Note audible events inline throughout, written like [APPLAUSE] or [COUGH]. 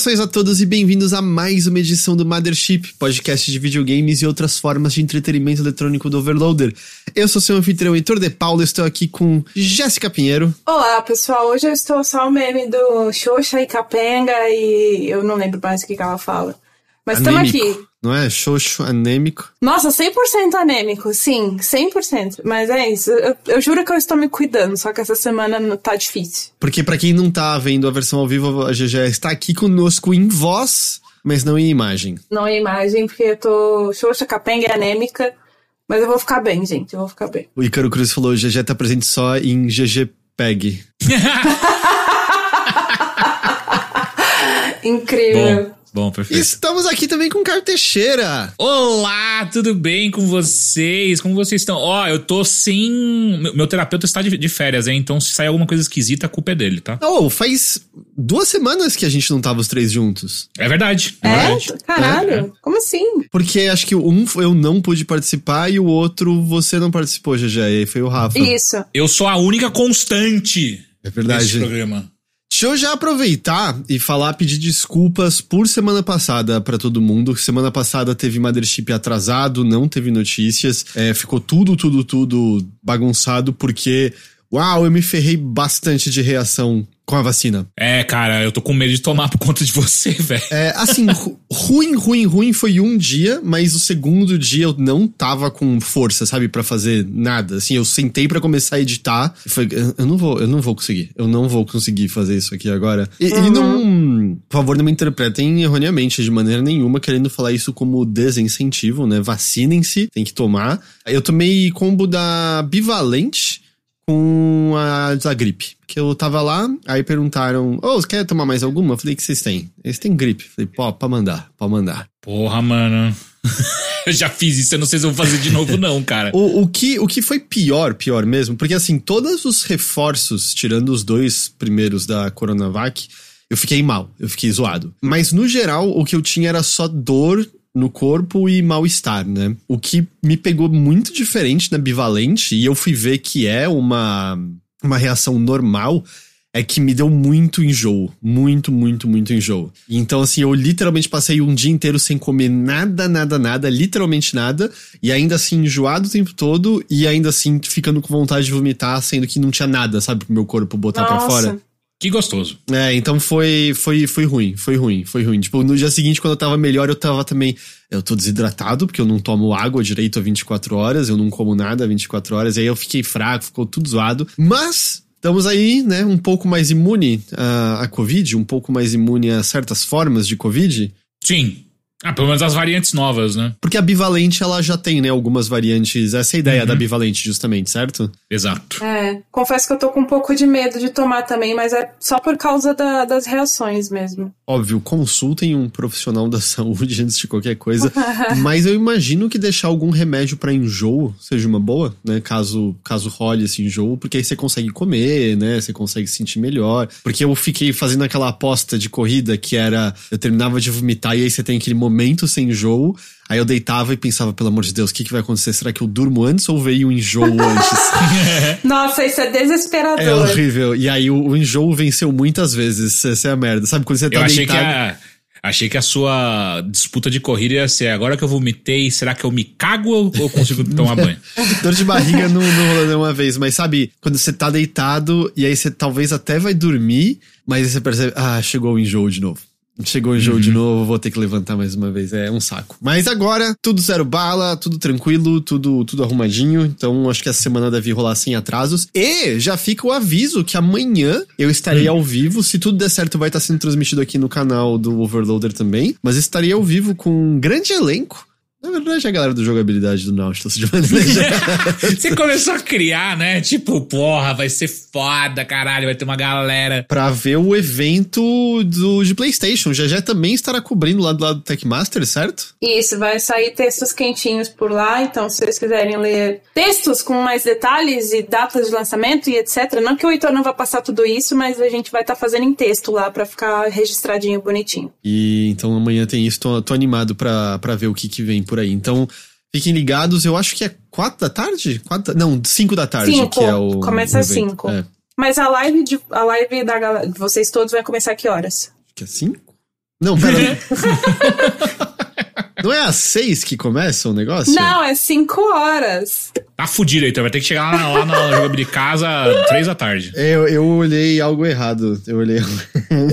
Saudações a todos e bem-vindos a mais uma edição do Mothership, podcast de videogames e outras formas de entretenimento eletrônico do Overloader. Eu sou seu anfitrião Heitor de Paulo, estou aqui com Jéssica Pinheiro. Olá, pessoal. Hoje eu estou só o meme do Xoxa e Capenga e eu não lembro mais o que, que ela fala. Mas estamos aqui. Não é? Xoxo, anêmico. Nossa, 100% anêmico, sim, 100%. Mas é isso. Eu, eu, juro que eu estou me cuidando, só que essa semana tá difícil. Porque para quem não tá vendo a versão ao vivo, a GG está aqui conosco em voz, mas não em imagem. Não em imagem, porque eu tô xoxa, capenga e anêmica. Mas eu vou ficar bem, gente, eu vou ficar bem. O Icaro Cruz falou: GG tá presente só em GG Peg. [LAUGHS] Incrível. Bom. Bom, perfeito. Estamos aqui também com o Caio Teixeira. Olá, tudo bem com vocês? Como vocês estão? Ó, oh, eu tô sem. Meu, terapeuta está de, de, férias, hein? Então, se sair alguma coisa esquisita, a culpa é dele, tá? Oh, faz duas semanas que a gente não tava os três juntos. É verdade. É? é? Verdade. Caralho. É. Como assim? Porque acho que um eu não pude participar e o outro você não participou, GG. E foi o Rafa. Isso. Eu sou a única constante. É verdade. Nesse programa. Deixa eu já aproveitar e falar, pedir desculpas por semana passada para todo mundo. Semana passada teve Mothership atrasado, não teve notícias, é, ficou tudo, tudo, tudo bagunçado porque, uau, eu me ferrei bastante de reação com a vacina. É, cara, eu tô com medo de tomar [LAUGHS] por conta de você, velho. É, assim, ruim, ruim, ruim foi um dia, mas o segundo dia eu não tava com força, sabe, para fazer nada. Assim, eu sentei para começar a editar e foi, eu não vou, eu não vou conseguir. Eu não vou conseguir fazer isso aqui agora. E, uhum. e não, por favor, não me interpretem erroneamente de maneira nenhuma querendo falar isso como desincentivo, né? Vacinem-se, tem que tomar. Eu tomei combo da Bivalente com a da gripe. Que eu tava lá, aí perguntaram: Ô, oh, você quer tomar mais alguma? Eu falei: que vocês têm? Eles têm gripe. Eu falei: pô, pode mandar, pode mandar. Porra, mano. [LAUGHS] eu já fiz isso, eu não sei se eu vou fazer de novo, não, cara. o, o, que, o que foi pior, pior mesmo, porque assim, todos os reforços, tirando os dois primeiros da Coronavac, eu fiquei mal, eu fiquei zoado. Mas no geral, o que eu tinha era só dor no corpo e mal-estar, né? O que me pegou muito diferente na bivalente, e eu fui ver que é uma, uma reação normal, é que me deu muito enjoo. Muito, muito, muito enjoo. Então, assim, eu literalmente passei um dia inteiro sem comer nada, nada, nada, literalmente nada, e ainda assim enjoado o tempo todo, e ainda assim ficando com vontade de vomitar, sendo que não tinha nada, sabe, pro meu corpo botar para fora. Que gostoso. É, então foi, foi, foi ruim, foi ruim, foi ruim. Tipo, no dia seguinte, quando eu tava melhor, eu tava também. Eu tô desidratado, porque eu não tomo água direito a 24 horas, eu não como nada a 24 horas, aí eu fiquei fraco, ficou tudo zoado. Mas estamos aí, né, um pouco mais imune a, a Covid, um pouco mais imune a certas formas de Covid. Sim. Ah, pelo menos as variantes novas, né? Porque a bivalente, ela já tem, né, algumas variantes. Essa é a ideia uhum. da bivalente, justamente, certo? Exato. É, confesso que eu tô com um pouco de medo de tomar também, mas é só por causa da, das reações mesmo. Óbvio, consultem um profissional da [LAUGHS] saúde antes de qualquer coisa. mas eu imagino que deixar algum remédio para enjoo seja uma boa, né? Caso, caso role esse enjoo, porque aí você consegue comer, né? Você consegue se sentir melhor. Porque eu fiquei fazendo aquela aposta de corrida que era eu terminava de vomitar e aí você tem aquele momento momento sem enjoo. Aí eu deitava e pensava, pelo amor de Deus, o que, que vai acontecer? Será que eu durmo antes ou veio o enjoo antes? [LAUGHS] Nossa, isso é desesperador. É horrível. E aí o, o enjoo venceu muitas vezes. Essa é a merda. Sabe quando você tá eu achei deitado... Que a... Achei que a sua disputa de corrida ia ser agora que eu vomitei, será que eu me cago ou eu consigo tomar banho? [LAUGHS] Dor de barriga não, não rolou nenhuma vez, mas sabe, quando você tá deitado e aí você talvez até vai dormir, mas aí você percebe, ah, chegou o enjoo de novo. Chegou o jogo uhum. de novo, vou ter que levantar mais uma vez. É um saco. Mas agora, tudo zero bala, tudo tranquilo, tudo, tudo arrumadinho. Então, acho que essa semana deve rolar sem atrasos. E já fica o aviso que amanhã eu estarei uhum. ao vivo. Se tudo der certo, vai estar sendo transmitido aqui no canal do Overloader também. Mas estarei ao vivo com um grande elenco na verdade, a galera do jogabilidade do Nautilus de maneira [LAUGHS] Você começou a criar, né? Tipo, porra, vai ser foda, caralho, vai ter uma galera. Pra ver o evento do, de PlayStation. Já já também estará cobrindo lá do lado do Techmaster, certo? Isso, vai sair textos quentinhos por lá. Então, se vocês quiserem ler textos com mais detalhes e datas de lançamento e etc. Não que o Heitor não vá passar tudo isso, mas a gente vai estar tá fazendo em texto lá pra ficar registradinho, bonitinho. E então amanhã tem isso. Tô, tô animado pra, pra ver o que, que vem por aí. Então, fiquem ligados. Eu acho que é quatro da tarde? Quatro, não, cinco da tarde cinco. que é o. Começa às cinco. É. Mas a live, de, a live da de vocês todos vai começar a que horas? Acho que é cinco? Não, pera. [LAUGHS] Não é às seis que começa o negócio? Não, é cinco horas. Tá fudido, então vai ter que chegar lá, lá na jogabilidade de casa três da tarde. Eu, eu olhei algo errado. Eu olhei.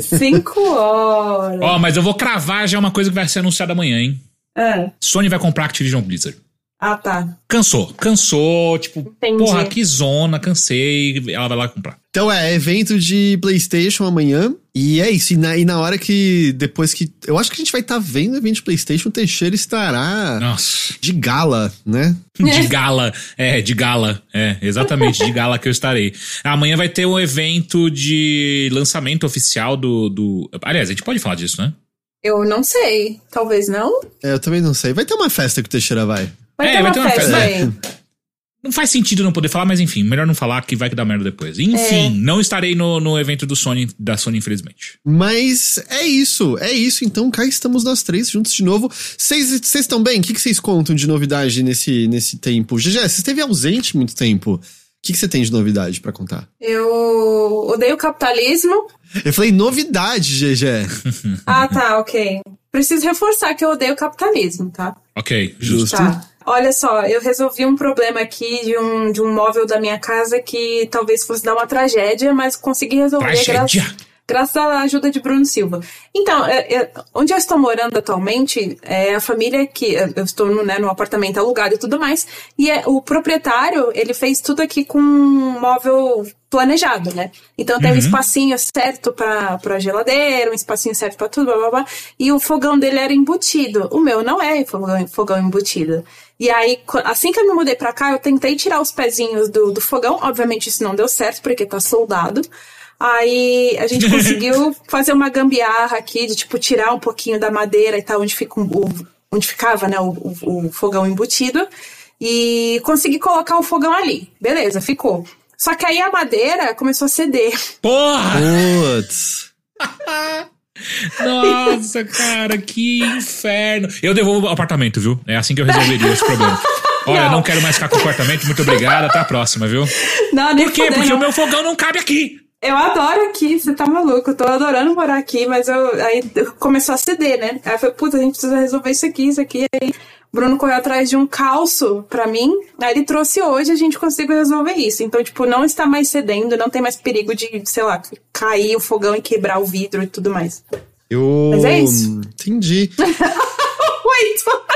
Cinco [LAUGHS] horas. Ó, mas eu vou cravar já uma coisa que vai ser anunciada amanhã, hein? Ah, Sony vai comprar Activision Blizzard. ah, tá. Cansou, cansou, tipo, Entendi. porra, que zona, cansei, ela vai lá comprar. Então é, evento de PlayStation amanhã. E é isso. E na, e na hora que. Depois que. Eu acho que a gente vai estar vendo o evento de PlayStation, o Teixeira estará Nossa. de gala, né? [LAUGHS] De gala, é, de gala, é, exatamente, de gala que eu estarei. Amanhã vai ter um evento de lançamento oficial do, do. Aliás, a gente pode falar disso, né? Eu não sei. Talvez não. É, eu também não sei. Vai ter uma festa que o Teixeira vai. Vai É, ter vai uma ter uma festa festa, aí. Não faz sentido não poder falar, mas enfim, melhor não falar que vai que dá merda depois. Enfim, não estarei no, no evento do Sony, da Sony, infelizmente. Mas é isso, é isso. Então cá estamos nós três juntos de novo. Vocês estão bem? O que que vocês contam de novidade nesse, nesse tempo? GG, você esteve ausente muito tempo. O que que você tem de novidade pra contar? Eu odeio o capitalismo. Eu falei novidade, GG. [LAUGHS] Ah, tá, ok. Preciso reforçar que eu odeio o capitalismo, tá? Ok, justo. Justo. Tá. Olha só, eu resolvi um problema aqui de um, de um móvel da minha casa que talvez fosse dar uma tragédia, mas consegui resolver Tragédia? graças, graças à ajuda de Bruno Silva. Então, é- é- onde eu estou morando atualmente, é a família que. Eu estou no, né, no apartamento alugado e tudo mais, e é, o proprietário, ele fez tudo aqui com um móvel planejado, né? Então tem um espacinho certo pra, pra geladeira, um espacinho certo pra tudo, blá blá blá. E o fogão dele era embutido. O meu não é fogão, fogão embutido. E aí, assim que eu me mudei pra cá, eu tentei tirar os pezinhos do, do fogão. Obviamente isso não deu certo, porque tá soldado. Aí a gente [LAUGHS] conseguiu fazer uma gambiarra aqui de tipo tirar um pouquinho da madeira e tal, onde fica um- o, onde ficava, né, o, o- o fogão embutido. E consegui colocar o fogão ali. Beleza, ficou. Só que aí a madeira começou a ceder. Porra! Putz. [LAUGHS] Nossa, cara, que inferno. Eu devolvo o apartamento, viu? É assim que eu resolveria esse problema. Olha, não. Não. quero mais ficar com o apartamento, muito obrigado, até a próxima, viu? Não, nem Por quê? fudendo. Porque o meu fogão não cabe aqui. Eu adoro aqui, você tá maluco. Eu tô adorando morar aqui, mas eu, aí começou a ceder, né? Aí eu falei, puta, a gente precisa resolver isso aqui, isso aqui. Aí o Bruno correu atrás de um calço pra mim. Aí ele trouxe hoje a gente conseguiu resolver isso. Então, tipo, não está mais cedendo, não tem mais perigo de, sei lá, cair o fogão e quebrar o vidro e tudo mais. Eu. Mas é isso. Entendi. [LAUGHS] Wait!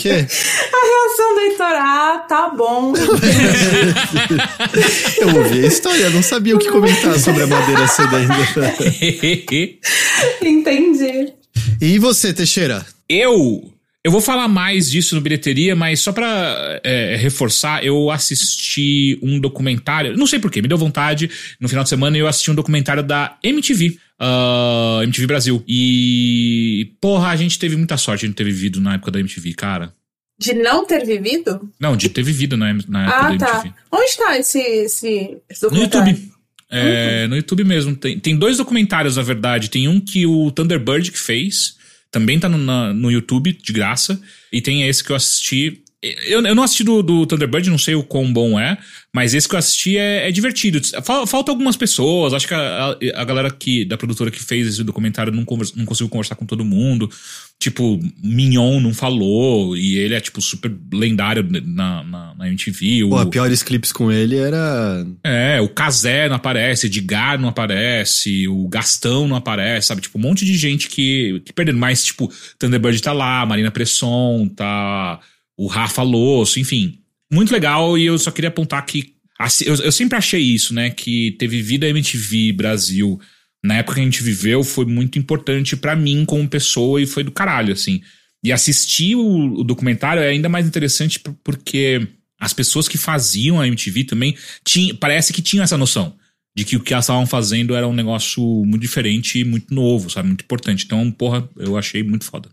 O quê? [LAUGHS] A reação do Heitor, ah, tá bom. [LAUGHS] Eu ouvi a história, não sabia o que comentar sobre a madeira cedendo. [LAUGHS] Entendi. E você, Teixeira? eu. Eu vou falar mais disso no bilheteria, mas só pra é, reforçar, eu assisti um documentário. Não sei porquê, me deu vontade. No final de semana eu assisti um documentário da MTV. Ah, MTV Brasil. E. Porra, a gente teve muita sorte de não ter vivido na época da MTV, cara. De não ter vivido? Não, de ter vivido na, na época Ah, da tá. MTV. Onde tá esse, esse, esse No documentário? YouTube. É, No YouTube mesmo. Tem, tem dois documentários, na verdade. Tem um que o Thunderbird que fez. Também tá no, na- no YouTube, de graça. E tem esse que eu assisti. Eu, eu não assisti do, do Thunderbird, não sei o quão bom é. Mas esse que eu assisti é, é divertido. Fal- Falta algumas pessoas. Acho que a, a- galera que, da produtora que fez esse documentário não, convers- não conseguiu conversar com todo mundo. Tipo, Mignon não falou. E ele é, tipo, super lendário na, na, na MTV. Pô, o, piores clipes com ele era. é, o Casé não aparece, Edgar não aparece, o Gastão não aparece, sabe? Tipo, um monte de gente que, que perdendo. Mas, tipo, Thunderbird tá lá, Marina Presson, tá o Rafa Losso, enfim. Muito legal e eu só queria apontar que. assim, Eu, eu sempre achei isso, né? Que ter vivido a MTV Brasil na época que a gente viveu foi muito importante pra mim como pessoa e foi do caralho, assim. E assistir o, o documentário é ainda mais interessante por- porque as pessoas que faziam a MTV também tinha, parece que tinham essa noção de que o que elas estavam fazendo era um negócio muito diferente e muito novo, sabe? Muito importante. Então, porra, eu achei muito foda.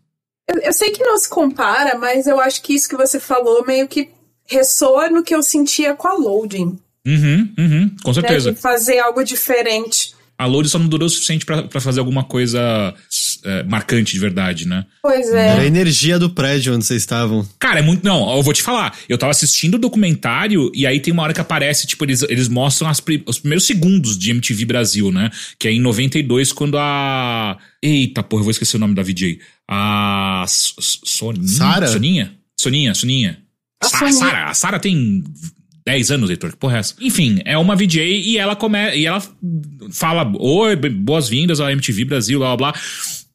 Eu, eu sei que não se compara, mas eu acho que isso que você falou meio que ressoa no que eu sentia com a Loading. Uhum, uhum, com Né? certeza. De fazer algo diferente. A Load só não durou o suficiente pra pra fazer alguma coisa é, marcante de verdade, né? Pois Era a é. energia do prédio onde vocês estavam. Cara, é muito. Não, eu vou te falar. Eu tava assistindo o documentário e aí tem uma hora que aparece, tipo, eles, eles mostram as os primeiros segundos de MTV Brasil, né? Que é em 92, quando a. Eita, porra, eu vou esquecer o nome da VJ. A. Soninha? Sara? Soninha? Soninha, Soninha. A. Sara. A Sara tem 10 anos, Heitor. Que porra é essa? Enfim, é uma VJ e ela come, e ela fala: Oi, boas-vindas à MTV Brasil, blá blá blá.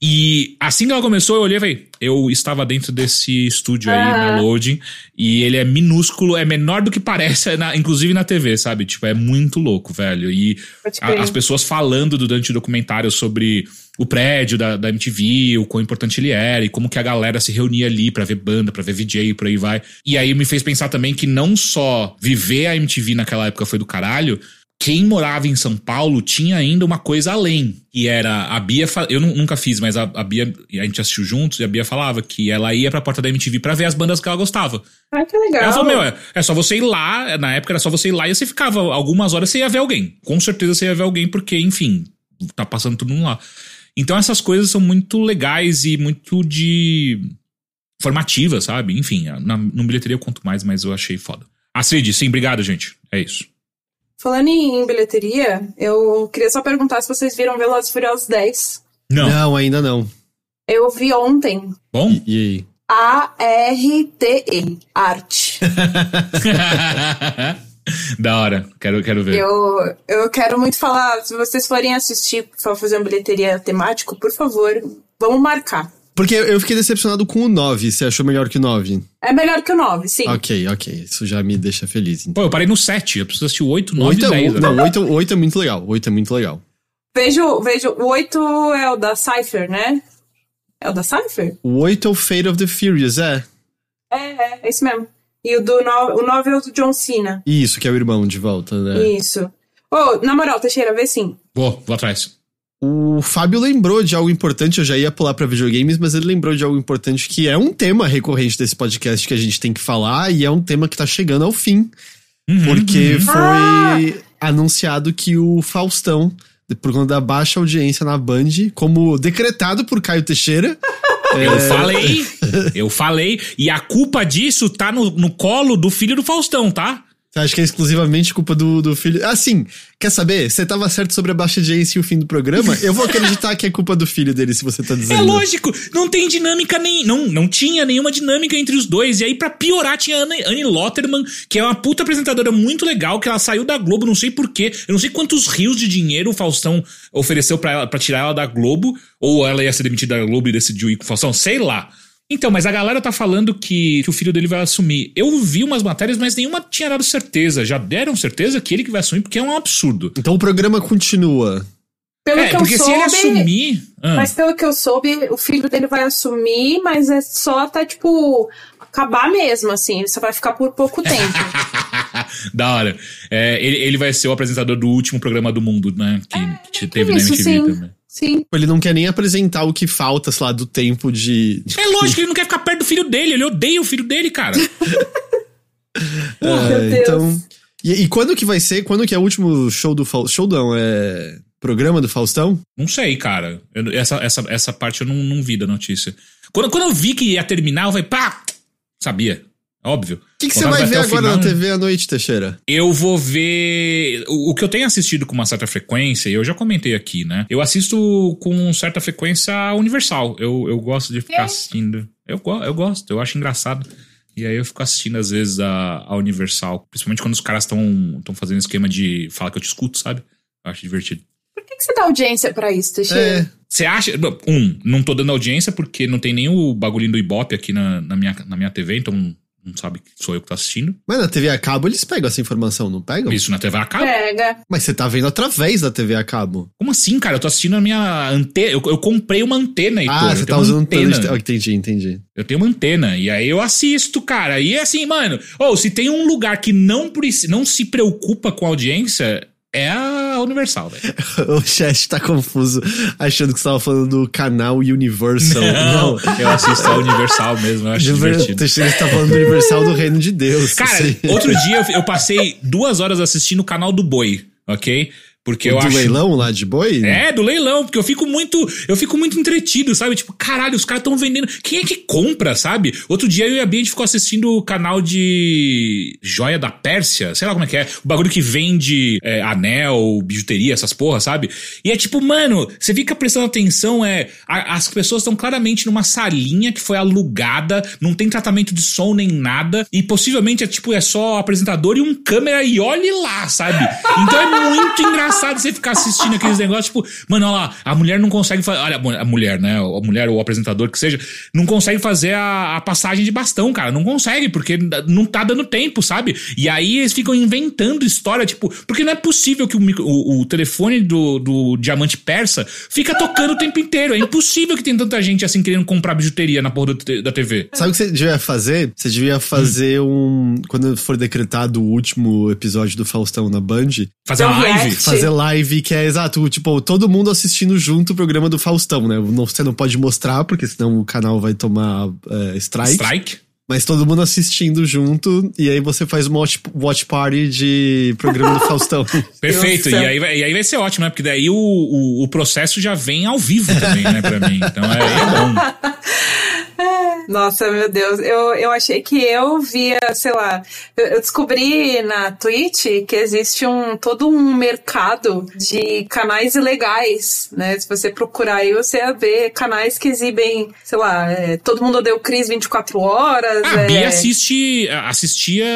E assim que ela começou, eu olhei e falei, eu estava dentro desse estúdio aí na. Loading, e ele é minúsculo, é menor do que parece, na- inclusive na TV, sabe? Tipo, é muito louco, velho. E a- as pessoas falando durante o documentário sobre o prédio da, da MTV, o quão importante ele era, e como que a galera se reunia ali pra ver banda, pra ver VJ e por aí vai. E aí me fez pensar também que não só viver a MTV naquela época foi do caralho, quem morava em São Paulo tinha ainda uma coisa além. E era a Bia. Eu nu- nunca fiz, mas a, a Bia. A gente assistiu juntos e a Bia falava que ela ia pra porta da MTV pra ver as bandas que ela gostava. Ai, que legal. Ela falou: Meu, é, é só você ir lá. Na época era só você ir lá e você ficava algumas horas você ia ver alguém. Com certeza você ia ver alguém, porque, enfim, tá passando tudo lá. Então essas coisas são muito legais e muito de. formativas, sabe? Enfim, na, no bilheteria eu conto mais, mas eu achei foda. Astrid, sim, obrigado, gente. É isso. Falando em bilheteria, eu queria só perguntar se vocês viram Velozes e Furiosos 10. Não. Não, ainda não. Eu vi ontem Bom? E aí? A-R-T-E. Arte. [LAUGHS] da hora. Quero, quero ver. Eu, eu quero muito falar, se vocês forem assistir, for fazer uma bilheteria temático, por favor, vamos marcar. Porque eu fiquei decepcionado com o 9. Você achou melhor que o 9? É melhor que o 9, sim. Ok, ok. Isso já me deixa feliz. Então. Pô, eu parei no 7. Eu preciso assistir o 8, 9 Oito e é, 10. o- não, 8, 8 é muito legal. 8 é muito legal. Vejo, vejo, o 8 é o da Cypher, né? É o da Cypher? O 8 é o Fate of the Furious, é. É, é, é isso mesmo. E o do 9, o 9 é o do John Cena. Isso, que é o irmão de volta, né? Isso. Ô, na moral, Teixeira, vê sim. Vou, vou atrás. O Fábio lembrou de algo importante, eu já ia pular pra videogames, mas ele lembrou de algo importante que é um tema recorrente desse podcast que a gente tem que falar e é um tema que tá chegando ao fim, Uhum, porque uhum. foi anunciado que o Faustão, por conta da baixa audiência na Band, como decretado por Caio Teixeira, [LAUGHS] Eu falei, eu falei, e a culpa disso tá no, no colo do filho do Faustão, tá? Você acha que é exclusivamente culpa do, do filho? Assim, quer saber? Você tava certo sobre a baixa audiência e o fim do programa? Eu vou acreditar que é culpa do filho dele, se você tá dizendo. É lógico, não tem dinâmica nem. Não, não tinha nenhuma dinâmica entre os dois. E aí, pra piorar, tinha a Anne, Anne Lotterman, que é uma puta apresentadora muito legal, que ela saiu da Globo, não sei porquê. Eu não sei quantos rios de dinheiro o Faustão ofereceu pra, ela, pra tirar ela da Globo, ou ela ia ser demitida da Globo e decidiu ir com o Faustão, sei lá. Então, mas a galera tá falando que, que o filho dele vai assumir. Eu vi umas matérias, mas nenhuma tinha dado certeza. Já deram certeza que ele que vai assumir, porque é um absurdo. Então o programa continua. Pelo é, que eu porque se ele soube. assumir. Ah. Mas pelo que eu soube, o filho dele vai assumir, mas é só até, tipo, acabar mesmo, assim. Ele só vai ficar por pouco [LAUGHS] tempo. da hora. É, ele, ele vai ser o apresentador do último programa do mundo, né? Que, que teve Isso, na MTV sim. também. Sim. Ele não quer nem apresentar o que falta, sei lá, do tempo de. É lógico que ele não quer ficar perto do filho dele, ele odeia o filho dele, cara. [LAUGHS] [LAUGHS] Ah, Meu Deus. então. E, e quando que vai ser? Quando que é o último show do Faustão? Show não, é. Programa do Faustão? não sei, cara. Eu- essa, essa, essa parte eu não, não vi da notícia. Quando, quando eu vi que ia terminar, eu falei, pá! Sabia. Óbvio. O que, que você vai ver agora final. na TV à noite, Teixeira? Eu vou ver. O, o que eu tenho assistido com uma certa frequência, e eu já comentei aqui, né? Eu assisto com certa frequência a Universal. Eu, eu gosto de ficar assistindo. Eu, eu gosto, eu acho engraçado. E aí eu fico assistindo, às vezes, a, a Universal. Principalmente quando os caras estão fazendo esquema de fala que eu te escuto, sabe? Eu acho divertido. Por que, que você dá audiência pra isso, Teixeira? É. Você acha. Um, não tô dando audiência porque não tem nem o bagulhinho do Ibope aqui na, na, minha, na minha TV, então não sabe que sou eu que tô assistindo. Mas na TV a cabo eles pegam essa informação, não pegam? Isso na TV a cabo. Pega. Mas você tá vendo através da TV a cabo. Como assim, cara? Eu tô assistindo a minha antena. Eu, eu comprei uma antena, Heitor. ah, você tá usando antena. antena. Entendi, entendi. Eu tenho uma antena. E aí eu assisto, cara. E é assim, mano. Ou se tem um lugar que não, preci- não se preocupa com a audiência, é a Universal, velho. [LAUGHS] o chat tá confuso, achando que você tava falando do canal Universal. Não, eu assisto a Universal mesmo. Eu acho Univer- divertido. Teixeira está falando do Universal do Reino de Deus. Cara, Sim. outro dia eu, eu passei duas horas assistindo o canal do Boi, ok? Porque o eu do acho. leilão lá de boi? É, do leilão, porque eu fico muito, eu fico muito entretido, sabe? Tipo, caralho, os caras estão vendendo. Quem é que compra, sabe? Outro dia eu e a Bia a gente ficou assistindo o canal de Joia da Pérsia, sei lá como é que é, o bagulho que vende é, anel, bijuteria, essas porras, sabe? E é tipo, mano, você fica prestando atenção, é, a- as pessoas estão claramente numa salinha que foi alugada, não tem tratamento de som nem nada, e possivelmente é tipo, é só apresentador e um câmera e olhe lá, sabe? Então é muito engraçado [LAUGHS] você ficar assistindo aqueles negócios, tipo, mano, olha lá, a mulher não consegue fazer. Olha, a mulher, né? A mulher ou o apresentador que seja, não consegue fazer a, a passagem de bastão, cara. Não consegue, porque não tá dando tempo, sabe? E aí eles ficam inventando história, tipo, porque não é possível que o, o, o telefone do, do diamante persa fica tocando o tempo inteiro. É impossível que tem tanta gente assim querendo comprar bijuteria na porra da TV. Sabe o que você devia fazer? Você devia fazer um. Quando for decretado o último episódio do Faustão na Band, Fazer uma live. react. Fazer live que é exato, tipo, todo mundo assistindo junto o programa do Faustão, né? Não- Você não pode mostrar, porque senão o canal vai tomar é, strike. Strike. Mas todo mundo assistindo junto, e aí você faz uma watch, watch party de programa do Faustão. [LAUGHS] Perfeito, e aí, vai- e aí vai ser ótimo, né? Porque daí o, o, o processo já vem ao vivo também, né, pra mim. Então é, é bom. [LAUGHS] Nossa, meu Deus, eu, eu achei que eu via, sei lá, eu, descobri na Twitch que existe um todo um mercado de canais ilegais, né? Se você procurar aí, você vai ver canais que exibem, sei lá, é, todo mundo odeia o Cris 24 horas. Ah, a é, Bia assiste, assistia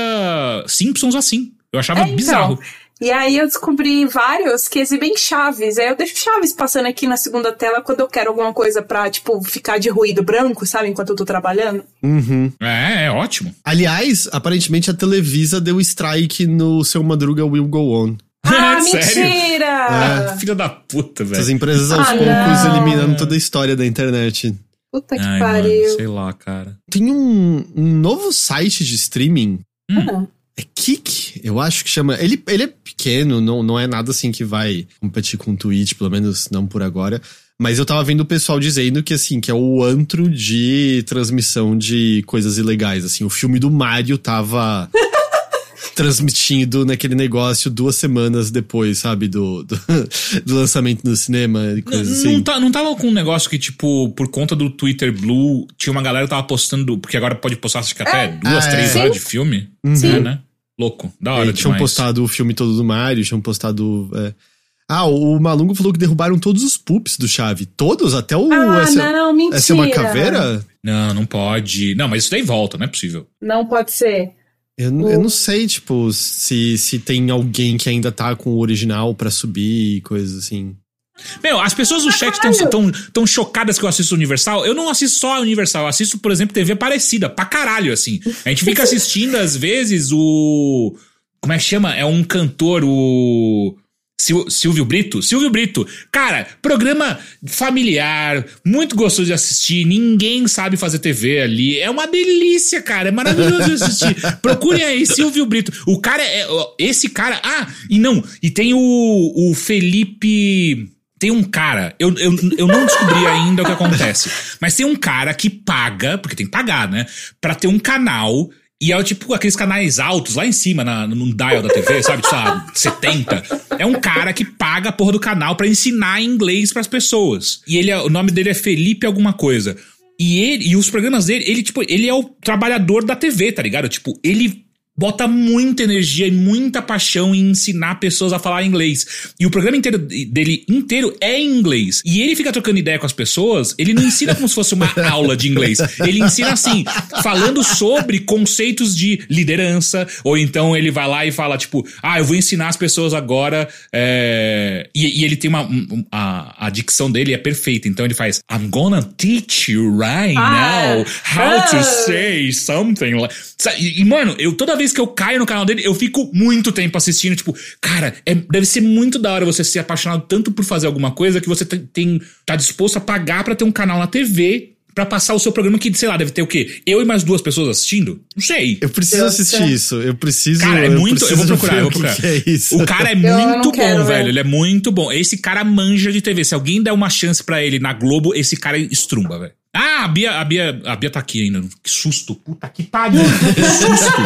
Simpsons assim. Eu achava É, então. bizarro. E aí eu descobri vários que exibem chaves. Aí eu deixo chaves passando aqui na segunda tela quando eu quero alguma coisa pra, tipo, ficar de ruído branco, sabe? Enquanto eu tô trabalhando. Uhum. É, é ótimo. Aliás, aparentemente a Televisa deu strike no seu Madruga Will Go On. Ah, [LAUGHS] Sério? mentira! Filha da puta, Essas velho. empresas aos Ah, poucos não. eliminando toda a história da internet. Puta que Ai, pariu. mano, sei lá, cara. Tem um, um novo site de streaming. Ah, É Kik, eu acho que chama. Ele, ele é pequeno, não, não é nada assim que vai competir com o Twitch, pelo menos não por agora. Mas eu tava vendo o pessoal dizendo que, assim, que é o antro de transmissão de coisas ilegais. Assim, o filme do Mario tava [LAUGHS] transmitido naquele negócio duas semanas depois, sabe? Do, do, do lançamento no cinema e Não, coisas não, assim. tá- não tava com um negócio que, tipo, por conta do Twitter Blue, tinha uma galera que tava postando, porque agora pode postar, acho que até duas, Ah, três é. horas de filme. Sim. É, né? Louco. Da hora E tinham demais. postado o filme todo do Mario, tinham postado. é. Ah, o, o Malungo falou que derrubaram todos os poops do Chave. Todos? Até o. Ah, essa, não, mentira. essa é uma caveira? Não, não pode. Não, mas isso daí volta, não é possível. Não pode ser. Eu, n- eu não sei, tipo, se, se tem alguém que ainda tá com o original pra subir e coisas assim. Meu, as pessoas do chat estão tão, tão chocadas que eu assisto Universal. Eu não assisto só a Universal, eu assisto, por exemplo, TV Parecida, pra caralho, assim. A gente fica assistindo, às vezes, o. Como é que chama? É um cantor, o. Sil- Silvio Brito? Silvio Brito. Cara, programa familiar, muito gostoso de assistir. Ninguém sabe fazer TV ali. É uma delícia, cara. É maravilhoso de assistir. [LAUGHS] Procurem aí, Silvio Brito. O cara é. Esse cara. Ah, e não. E tem o, o Felipe. Tem um cara, eu, eu, eu não descobri ainda o que acontece, mas tem um cara que paga, porque tem que pagar, né? Pra ter um canal. E é tipo aqueles canais altos lá em cima, na, no dial da TV, sabe? Lá, 70. É um cara que paga a porra do canal pra ensinar inglês pras pessoas. E ele é- o nome dele é Felipe alguma coisa. E ele, e os programas dele, ele, tipo, ele é o trabalhador da TV, tá ligado? Tipo, ele bota muita energia e muita paixão em ensinar pessoas a falar inglês. E o programa inteiro dele inteiro é em inglês. E ele fica trocando ideia com as pessoas, ele não ensina como se fosse uma [LAUGHS] aula de inglês. Ele ensina assim, falando sobre conceitos de liderança, ou então ele vai lá e fala, tipo, ah, eu vou ensinar as pessoas agora. é, E, e ele tem uma. um- a, a dicção dele é perfeita. Então ele faz, I'm gonna teach you right Ah. now how to Ah. say something E, e, mano, eu toda vez que eu caio no canal dele, eu fico muito tempo assistindo. Tipo, cara, é- deve ser muito da hora você ser apaixonado tanto por fazer alguma coisa que você tem, tem- tá disposto a pagar pra ter um canal na TV pra passar o seu programa que, sei lá, deve ter o quê? Eu e mais duas pessoas assistindo? Não sei. Eu preciso Deus assistir céu. isso. Eu preciso. Cara, é muito. Eu vou procurar, eu vou o que procurar. que é isso. O cara é não muito bom, ver. velho. Ele é muito bom. Esse cara manja de TV. Se alguém der uma chance pra ele na Globo, esse cara estrumba, velho. Ah, a Bia, a Bia, a Bia tá aqui ainda. Que susto. Puta que pariu. [LAUGHS] Que susto.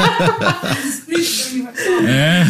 [LAUGHS] é.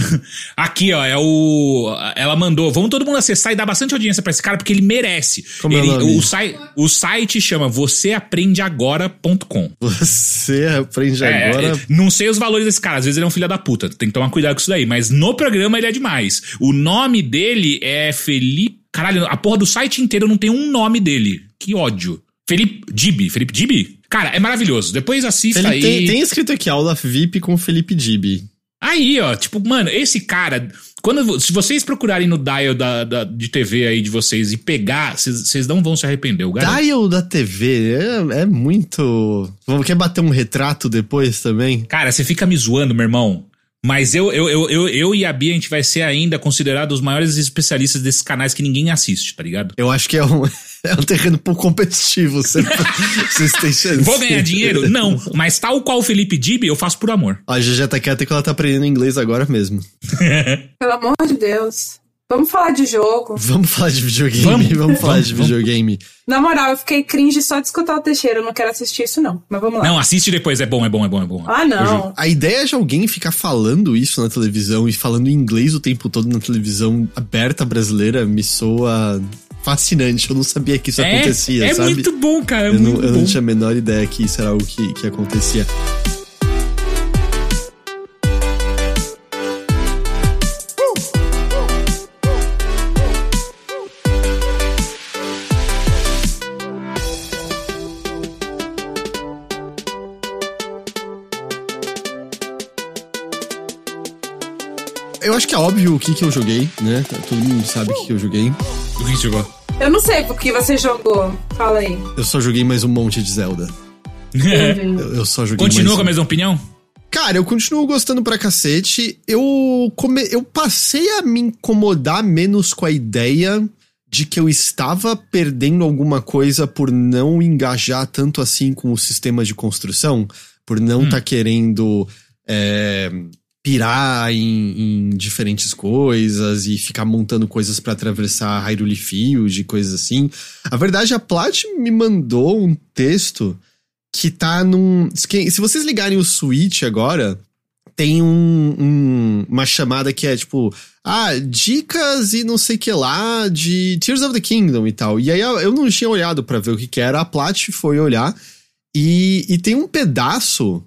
Aqui, ó, é o. Ela mandou. Vamos todo mundo acessar e dar bastante audiência pra esse cara, porque ele merece. Como é o ele, o, sai, o site chama vocêaprendeagora.com. Você aprende É, agora. é, não sei os valores desse cara, às vezes ele é um filho da puta, tem que tomar cuidado com isso daí, mas no programa ele é demais. O nome dele é Felipe. Caralho, a porra do site inteiro não tem um nome dele. Que ódio. Felipe Dibi. Felipe Dibi? Cara, é maravilhoso. Depois assista Ele aí. tem, tem escrito aqui aula VIP com Felipe Dibi. Aí, ó, tipo, mano, esse cara. Quando, se vocês procurarem no dial da, da- de TV aí de vocês e pegar, vocês não vão se arrepender. O. Dial da TV é, é muito. Quer bater um retrato depois também? Cara, você fica me zoando, meu irmão. Mas eu, eu, eu, eu, eu e a Bia, a gente vai ser ainda considerados os maiores especialistas desses canais que ninguém assiste, tá ligado? Eu acho que é um, [LAUGHS] é um terreno pouco competitivo. Você, [LAUGHS] vocês têm chance. Vou ganhar dinheiro? Não. Mas tal qual o Felipe Dib, eu faço por amor. Ó, A GG tá quieta que ela tá aprendendo inglês agora mesmo. [LAUGHS] Pelo amor de Deus. Vamos falar de jogo. Vamos falar de videogame? Vamos, Vamos, falar vamos, de videogame. Na moral, eu fiquei cringe só de escutar o Teixeira. Eu não quero assistir isso, não. Mas vamos lá. Não, assiste depois, é bom, é bom, é bom, é bom. Ah, não. A ideia de alguém ficar falando isso na televisão e falando inglês o tempo todo na televisão aberta brasileira me soa fascinante. Eu não sabia que isso é, acontecia, é sabe? muito bom, cara. É eu não, muito eu bom. não tinha a menor ideia que isso era algo que, que acontecia. Acho que é óbvio o que, que eu joguei, né? Todo mundo sabe o que, que eu joguei. O que você jogou? Eu não sei porque você jogou. Fala aí. Eu só joguei mais um monte de Zelda. Eu, eu só joguei Continua mais com a um. mesma opinião? Cara, eu continuo gostando pra cacete. Eu, come... eu passei a me incomodar menos com a ideia de que eu estava perdendo alguma coisa por não engajar tanto assim com o sistema de construção, por não estar querendo é, pirar em, em diferentes coisas e ficar montando coisas pra atravessar Hyrule Field e coisas assim. A verdade, a Plat me mandou um texto que tá num. Se vocês ligarem o Switch agora, tem um, um- uma chamada que é tipo. Ah, dicas e não sei que lá de Tears of the Kingdom e tal. E aí eu não tinha olhado pra ver o que, que era. A Plat foi olhar e, e tem um pedaço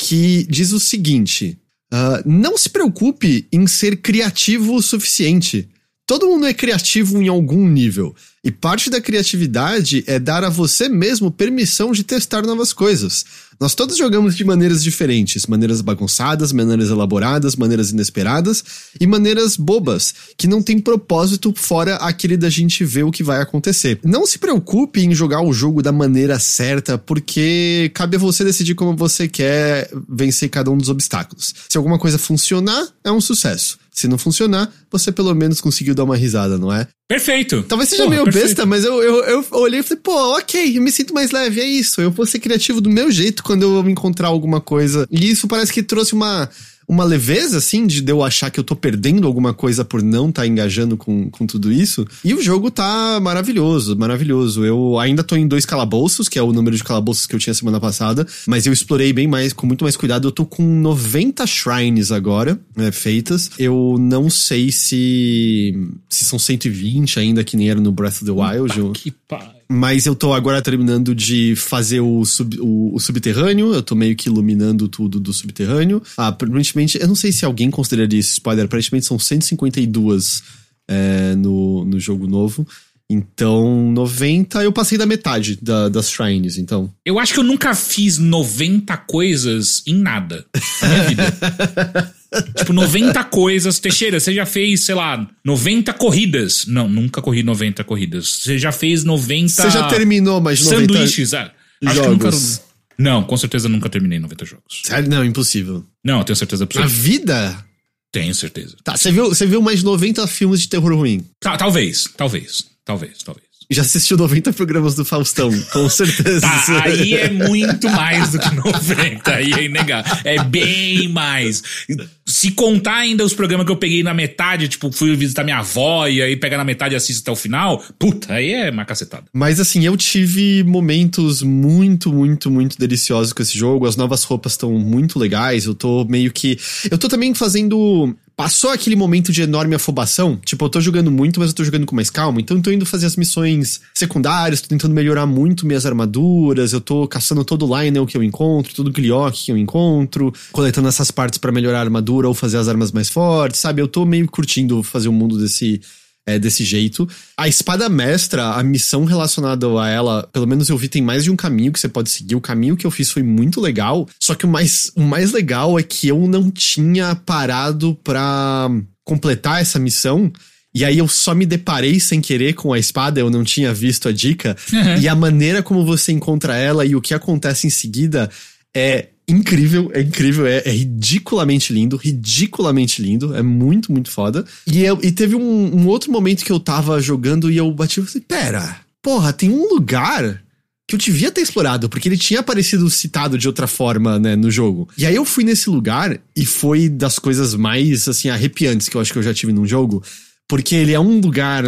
que diz o seguinte: ah, não se preocupe em ser criativo o suficiente. Todo mundo é criativo em algum nível. E parte da criatividade é dar a você mesmo permissão de testar novas coisas. Nós todos jogamos de maneiras diferentes, maneiras bagunçadas, maneiras elaboradas, maneiras inesperadas e maneiras bobas, que não tem propósito fora aquele da gente ver o que vai acontecer. Não se preocupe em jogar o jogo da maneira certa, porque cabe a você decidir como você quer vencer cada um dos obstáculos. Se alguma coisa funcionar, é um sucesso. Se não funcionar, você pelo menos conseguiu dar uma risada, não é? Perfeito. Talvez seja Porra, meio perfeito. besta, mas eu, eu, eu olhei e falei, pô, ok, eu me sinto mais leve, é isso. Eu vou ser criativo do meu jeito quando eu encontrar alguma coisa. E isso parece que trouxe uma, uma leveza, assim, de eu achar que eu tô perdendo alguma coisa por não estar engajando com, com tudo isso. E o jogo tá maravilhoso, maravilhoso. Eu ainda tô em dois calabouços, que é o número de calabouços que eu tinha semana passada, mas eu explorei bem mais, com muito mais cuidado. Eu tô com 90 shrines agora, né, feitas. Eu não sei se, se são 120 ainda, que nem era no Breath of the Wild. eu- Que pá. Mas eu tô agora terminando de fazer o, sub- o- o subterrâneo. Eu tô meio que iluminando tudo do subterrâneo. Ah, aparentemente, eu não sei se alguém consideraria isso spoiler. Aparentemente são 152 é, no, no jogo novo. Então, 90, eu passei da metade da- das shrines, então. Eu acho que eu nunca fiz 90 coisas em nada na minha vida. [LAUGHS] tipo, 90 coisas. Teixeira, você já fez, sei lá, 90 corridas. Não, nunca corri 90 corridas. Você já fez 90 Você já terminou mais de 90 sanduíches. Ah, eu nunca. jogos? Não, com certeza nunca terminei 90 jogos. Sério? Não, impossível. Não, eu tenho certeza A absoluta. vida? Tenho certeza. Tá, você viu, você viu mais de 90 filmes de terror ruim. Ta- talvez, talvez, talvez, talvez. Já assistiu 90 programas do Faustão, com [LAUGHS] certeza. Tá, aí é muito mais do que 90, aí é inegável. É bem mais. Se contar ainda os programas que eu peguei na metade, tipo, fui visitar minha avó e aí pegar na metade e assistir até o final, puta, aí é uma cacetada. Mas assim, eu tive momentos muito, muito, muito deliciosos com esse jogo. As novas roupas estão muito legais. Eu tô meio que. Eu tô também fazendo Passou aquele momento de enorme afobação, tipo, eu tô jogando muito, mas eu tô jogando com mais calma, então eu tô indo fazer as missões secundárias, tô tentando melhorar muito minhas armaduras, eu tô caçando todo o Lionel que eu encontro, todo o Gliok que eu encontro, coletando essas partes para melhorar a armadura ou fazer as armas mais fortes, sabe? Eu tô meio curtindo fazer o mundo desse é, desse jeito. A espada mestra, a missão relacionada a ela, pelo menos eu vi, tem mais de um caminho que você pode seguir. O caminho que eu fiz foi muito legal. Só que o mais, o mais legal é que eu não tinha parado pra completar essa missão. E aí eu só me deparei sem querer com a espada, eu não tinha visto a dica. Uhum. E a maneira como você encontra ela e o que acontece em seguida é incrível, é incrível, é, é, ridiculamente lindo, ridiculamente lindo, é muito, muito foda. E, eu, e teve um, um, outro momento que eu tava jogando e eu bati e falei, pera, porra, tem um lugar que eu devia ter explorado, porque ele tinha aparecido citado de outra forma, né, no jogo. E aí eu fui nesse lugar e foi das coisas mais, assim, arrepiantes que eu acho que eu já tive num jogo, porque ele é um lugar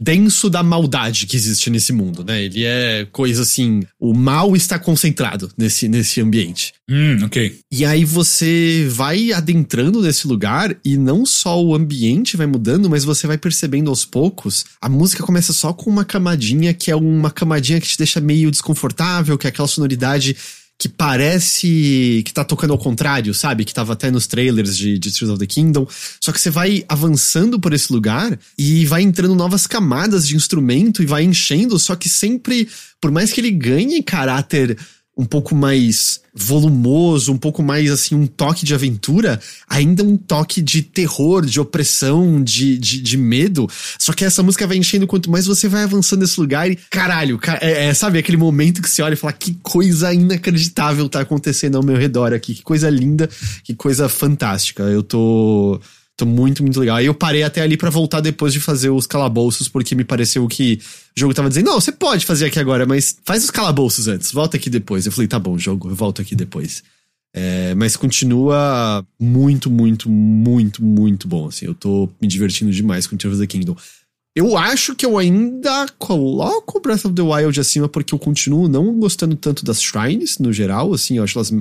denso da maldade que existe nesse mundo, né? Ele é coisa assim, o mal está concentrado nesse, nesse ambiente. Hum, ok. E aí você vai adentrando nesse lugar e não só o ambiente vai mudando, mas você vai percebendo aos poucos. A música começa só com uma camadinha que é uma camadinha que te deixa meio desconfortável, que é aquela sonoridade que parece que tá tocando ao contrário, sabe? Que tava até nos trailers de, de Tears of the Kingdom. Só que você vai avançando por esse lugar e vai entrando novas camadas de instrumento e vai enchendo, só que sempre, por mais que ele ganhe caráter um pouco mais volumoso, um pouco mais assim, um toque de aventura, ainda um toque de terror, de opressão, de, de, de medo. Só que essa música vai enchendo quanto mais você vai avançando nesse lugar e, caralho, é, é, sabe aquele momento que você olha e fala que coisa inacreditável tá acontecendo ao meu redor aqui, que coisa linda, que coisa fantástica. Eu tô Muito, muito legal. Aí eu parei até ali para voltar depois de fazer os calabouços, porque me pareceu que o jogo tava dizendo: não, você pode fazer aqui agora, mas faz os calabouços antes, volta aqui depois. Eu falei: tá bom, jogo, eu volto aqui depois. É, mas continua muito, muito, muito, muito bom. Assim, eu tô me divertindo demais com Tears of the Kingdom. Eu acho que eu ainda coloco Breath of the Wild acima porque eu continuo não gostando tanto das shrines no geral, assim, eu acho elas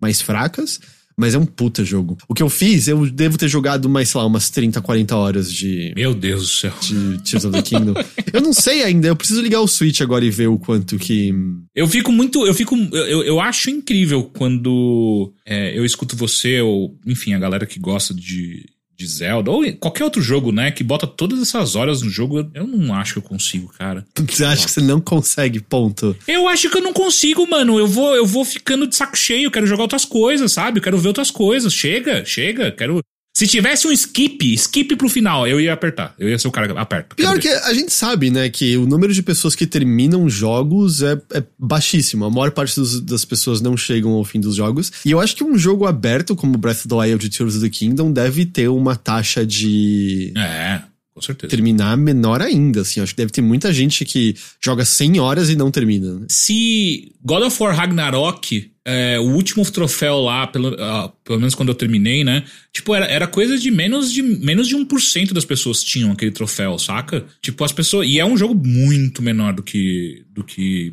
mais fracas. Mas é um puta jogo. O que eu fiz, eu devo ter jogado mais, sei lá, umas 30, 40 horas de. Meu Deus do céu. De Tears of the Kingdom. eu não sei ainda, eu preciso ligar o Switch agora e ver o quanto que. Eu fico muito. Eu fico. Eu, eu acho incrível quando é, eu escuto você, ou, enfim, a galera que gosta de de Zelda, ou qualquer outro jogo, né, que bota todas essas horas no jogo, eu não acho que eu consigo, cara. Você acha que você não consegue, ponto? Eu acho que eu não consigo, mano. Eu vou, eu vou ficando de saco cheio, eu quero jogar outras coisas, sabe? Eu quero ver outras coisas. Chega, chega, quero se tivesse um skip, skip pro final, eu ia apertar. Eu ia ser o cara que aperta. Pior que a gente sabe, né, que o número de pessoas que terminam jogos é, é baixíssimo. A maior parte dos, das pessoas não chegam ao fim dos jogos. E eu acho que um jogo aberto como Breath of the Wild e Tears of the Kingdom deve ter uma taxa de. É. Com certeza. Terminar menor ainda, assim. Acho que deve ter muita gente que joga 100 horas e não termina. Né? Se God of War Ragnarok é, o último troféu lá, pelo, uh, pelo menos quando eu terminei, né? Tipo, era, era coisa de menos de menos de 1% das pessoas tinham aquele troféu, saca? Tipo, as pessoas. E é um jogo muito menor do que, do que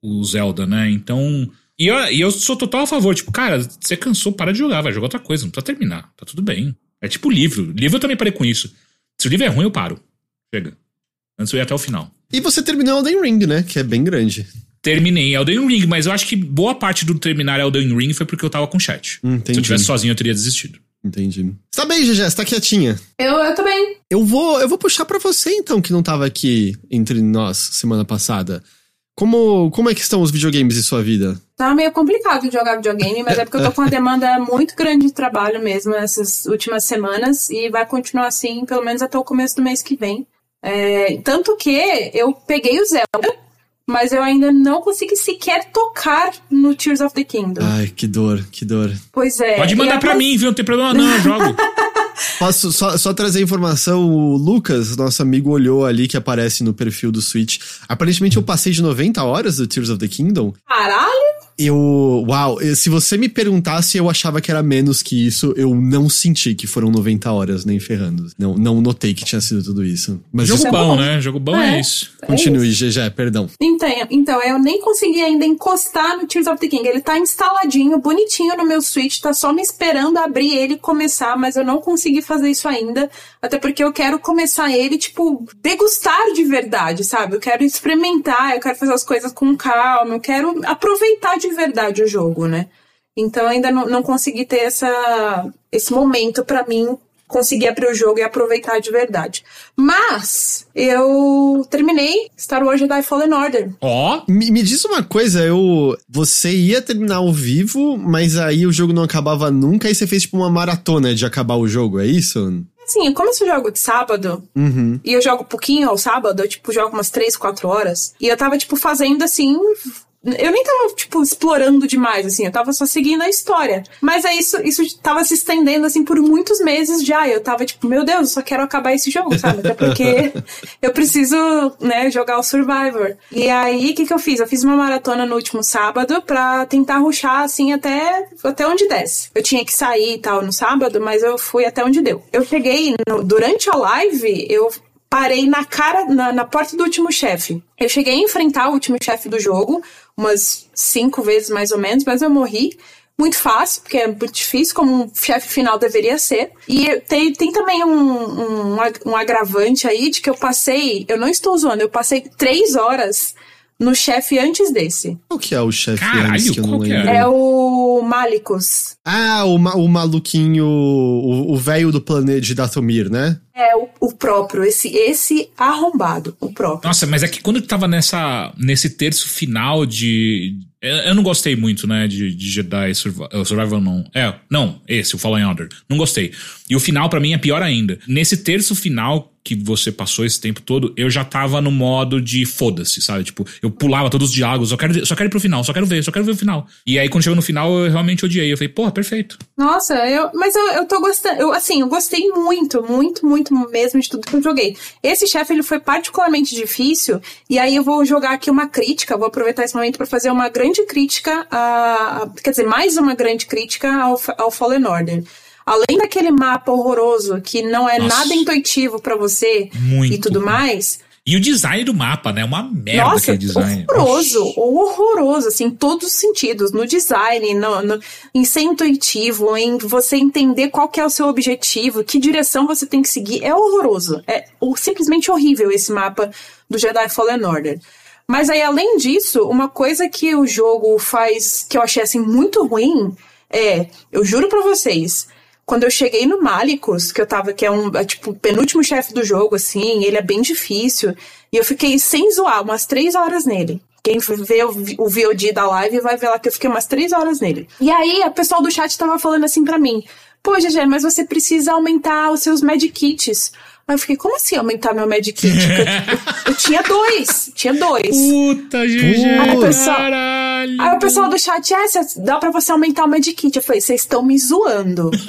o Zelda, né? Então. E eu, e eu sou total a favor, tipo, cara, você cansou, para de jogar, vai jogar outra coisa, não precisa terminar, tá tudo bem. É tipo livro. Livro eu também parei com isso. Se o livro é ruim, eu paro. Chega. Antes eu ia até o final. E você terminou Elden Ring, né? Que é bem grande terminei Elden Ring, mas eu acho que boa parte do terminar Elden Ring foi porque eu tava com chat. Entendi. Se eu tivesse sozinho, eu teria desistido. Entendi. Tá bem, GG, você tá quietinha. Eu, eu tô bem. Eu vou, eu vou puxar para você, então, que não tava aqui entre nós semana passada. Como, como é que estão os videogames em sua vida? Tá meio complicado jogar videogame, mas é porque eu tô com uma demanda muito grande de trabalho mesmo essas últimas semanas e vai continuar assim pelo menos até o começo do mês que vem. É, tanto que eu peguei o Zelda mas eu ainda não consegui sequer tocar no Tears of the Kingdom. Ai, que dor, que dor. Pois é. Pode mandar pra mim, viu? Não tem problema não, eu jogo. [LAUGHS] Posso só, só trazer informação? O Lucas, nosso amigo, olhou ali que aparece no perfil do Switch. Aparentemente eu passei de 90 horas do Tears of the Kingdom. Caralho! Eu. Uau, se você me perguntasse, eu achava que era menos que isso. Eu não senti que foram 90 horas, nem ferrando. Não, não notei que tinha sido tudo isso. Mas Jogo isso- bom, né? Jogo bom é, É. isso. Continue, GG, perdão. Então, então, eu nem consegui ainda encostar no Tears of the King. Ele tá instaladinho, bonitinho no meu Switch, tá só me esperando abrir ele e começar, mas eu não consegui fazer isso ainda. Até porque eu quero começar ele, tipo, degustar de verdade, sabe? Eu quero experimentar, eu quero fazer as coisas com calma, eu quero aproveitar de verdade o jogo, né? Então ainda não, não consegui ter essa, esse momento pra mim conseguir abrir o jogo e aproveitar de verdade. Mas eu terminei Star Wars Jedi Fallen Order. Ó, Me, me diz uma coisa, eu. Você ia terminar ao vivo, mas aí o jogo não acabava nunca, e você fez tipo uma maratona de acabar o jogo, é isso? Assim, como eu jogo de sábado, Uhum. e eu jogo pouquinho ao sábado, eu, tipo, jogo umas 3, 4 horas, e eu tava, tipo, fazendo, assim... Eu nem tava, tipo, explorando demais, assim, eu tava só seguindo a história. Mas é isso, isso tava se estendendo, assim, por muitos meses já. Eu tava, tipo, meu Deus, eu só quero acabar esse jogo, sabe? Até porque [LAUGHS] eu preciso, né, jogar o Survivor. E aí, o que que eu fiz? Eu fiz uma maratona no último sábado pra tentar ruxar, assim, até, até onde desce. Eu tinha que sair e tal no sábado, mas eu fui até onde deu. Eu cheguei, no- durante a live, eu parei na cara, na, na porta do último chefe. Eu cheguei a enfrentar o último chefe do jogo, umas cinco vezes mais ou menos, mas eu morri. Muito fácil, porque é muito difícil, como um chefe final deveria ser. E tem, tem também um, um, um agravante aí de que eu passei, eu não estou zoando, eu passei três horas no chefe antes desse. Qual que é o chefe antes que eu não que lembro? É o Malicus. Ah, o, ma- o maluquinho, o o velho do planeta de Dathomir, né? É o, o próprio, esse, esse arrombado, o próprio. Nossa, mas é que quando eu tava nessa, nesse terço final de. Eu, eu não gostei muito, né, de, de Jedi Survi- eh, Survival, não. É, não, esse, o Fallen Order. Não gostei. E o final, pra mim, é pior ainda. Nesse terço final que você passou esse tempo todo, eu já tava no modo de foda-se, sabe? Tipo, eu pulava todos os diálogos, só quero, só quero ir pro final, só quero ver, só quero ver o final. E aí, quando chegou no final, eu realmente odiei. Eu falei, porra, perfeito. Nossa, eu, mas eu, eu tô gostando. Eu, assim, eu gostei muito, muito, muito mesmo de tudo que eu joguei. Esse chefe, ele foi particularmente difícil. E aí eu vou jogar aqui uma crítica, vou aproveitar esse momento pra fazer uma grande crítica a. a- quer dizer, mais uma grande crítica ao, ao Fallen Order. Além daquele mapa horroroso que não é Nossa. nada intuitivo pra você Muito. e tudo mais, E o design do mapa, né? Uma merda Nossa, aquele design. horroroso, horroroso, assim, em todos os sentidos, no design, no, no- em ser intuitivo, em você entender qual que é o seu objetivo, que direção você tem que seguir, é horroroso, é simplesmente horrível esse mapa do Jedi Fallen Order. Mas aí, além disso, uma coisa que o jogo faz, que eu achei, assim, muito ruim, é, eu juro pra vocês, quando eu cheguei no Malicus, que eu tava, que é um, é, tipo, penúltimo chefe do jogo, assim, ele é bem difícil, e eu fiquei sem zoar umas três horas nele. Quem vê o, VOD da live vai ver lá que eu fiquei umas três horas nele. E aí, o pessoal do chat tava falando assim pra mim, pô, GG, mas você precisa aumentar os seus medkits. Aí eu fiquei, como assim aumentar meu medkit? Eu, eu, eu tinha dois, tinha dois. Puta, GG, Aí pessoal-. Aí o pessoal do chat, é, cê- dá pra você aumentar o medkit. Eu falei, vocês estão me zoando. [LAUGHS]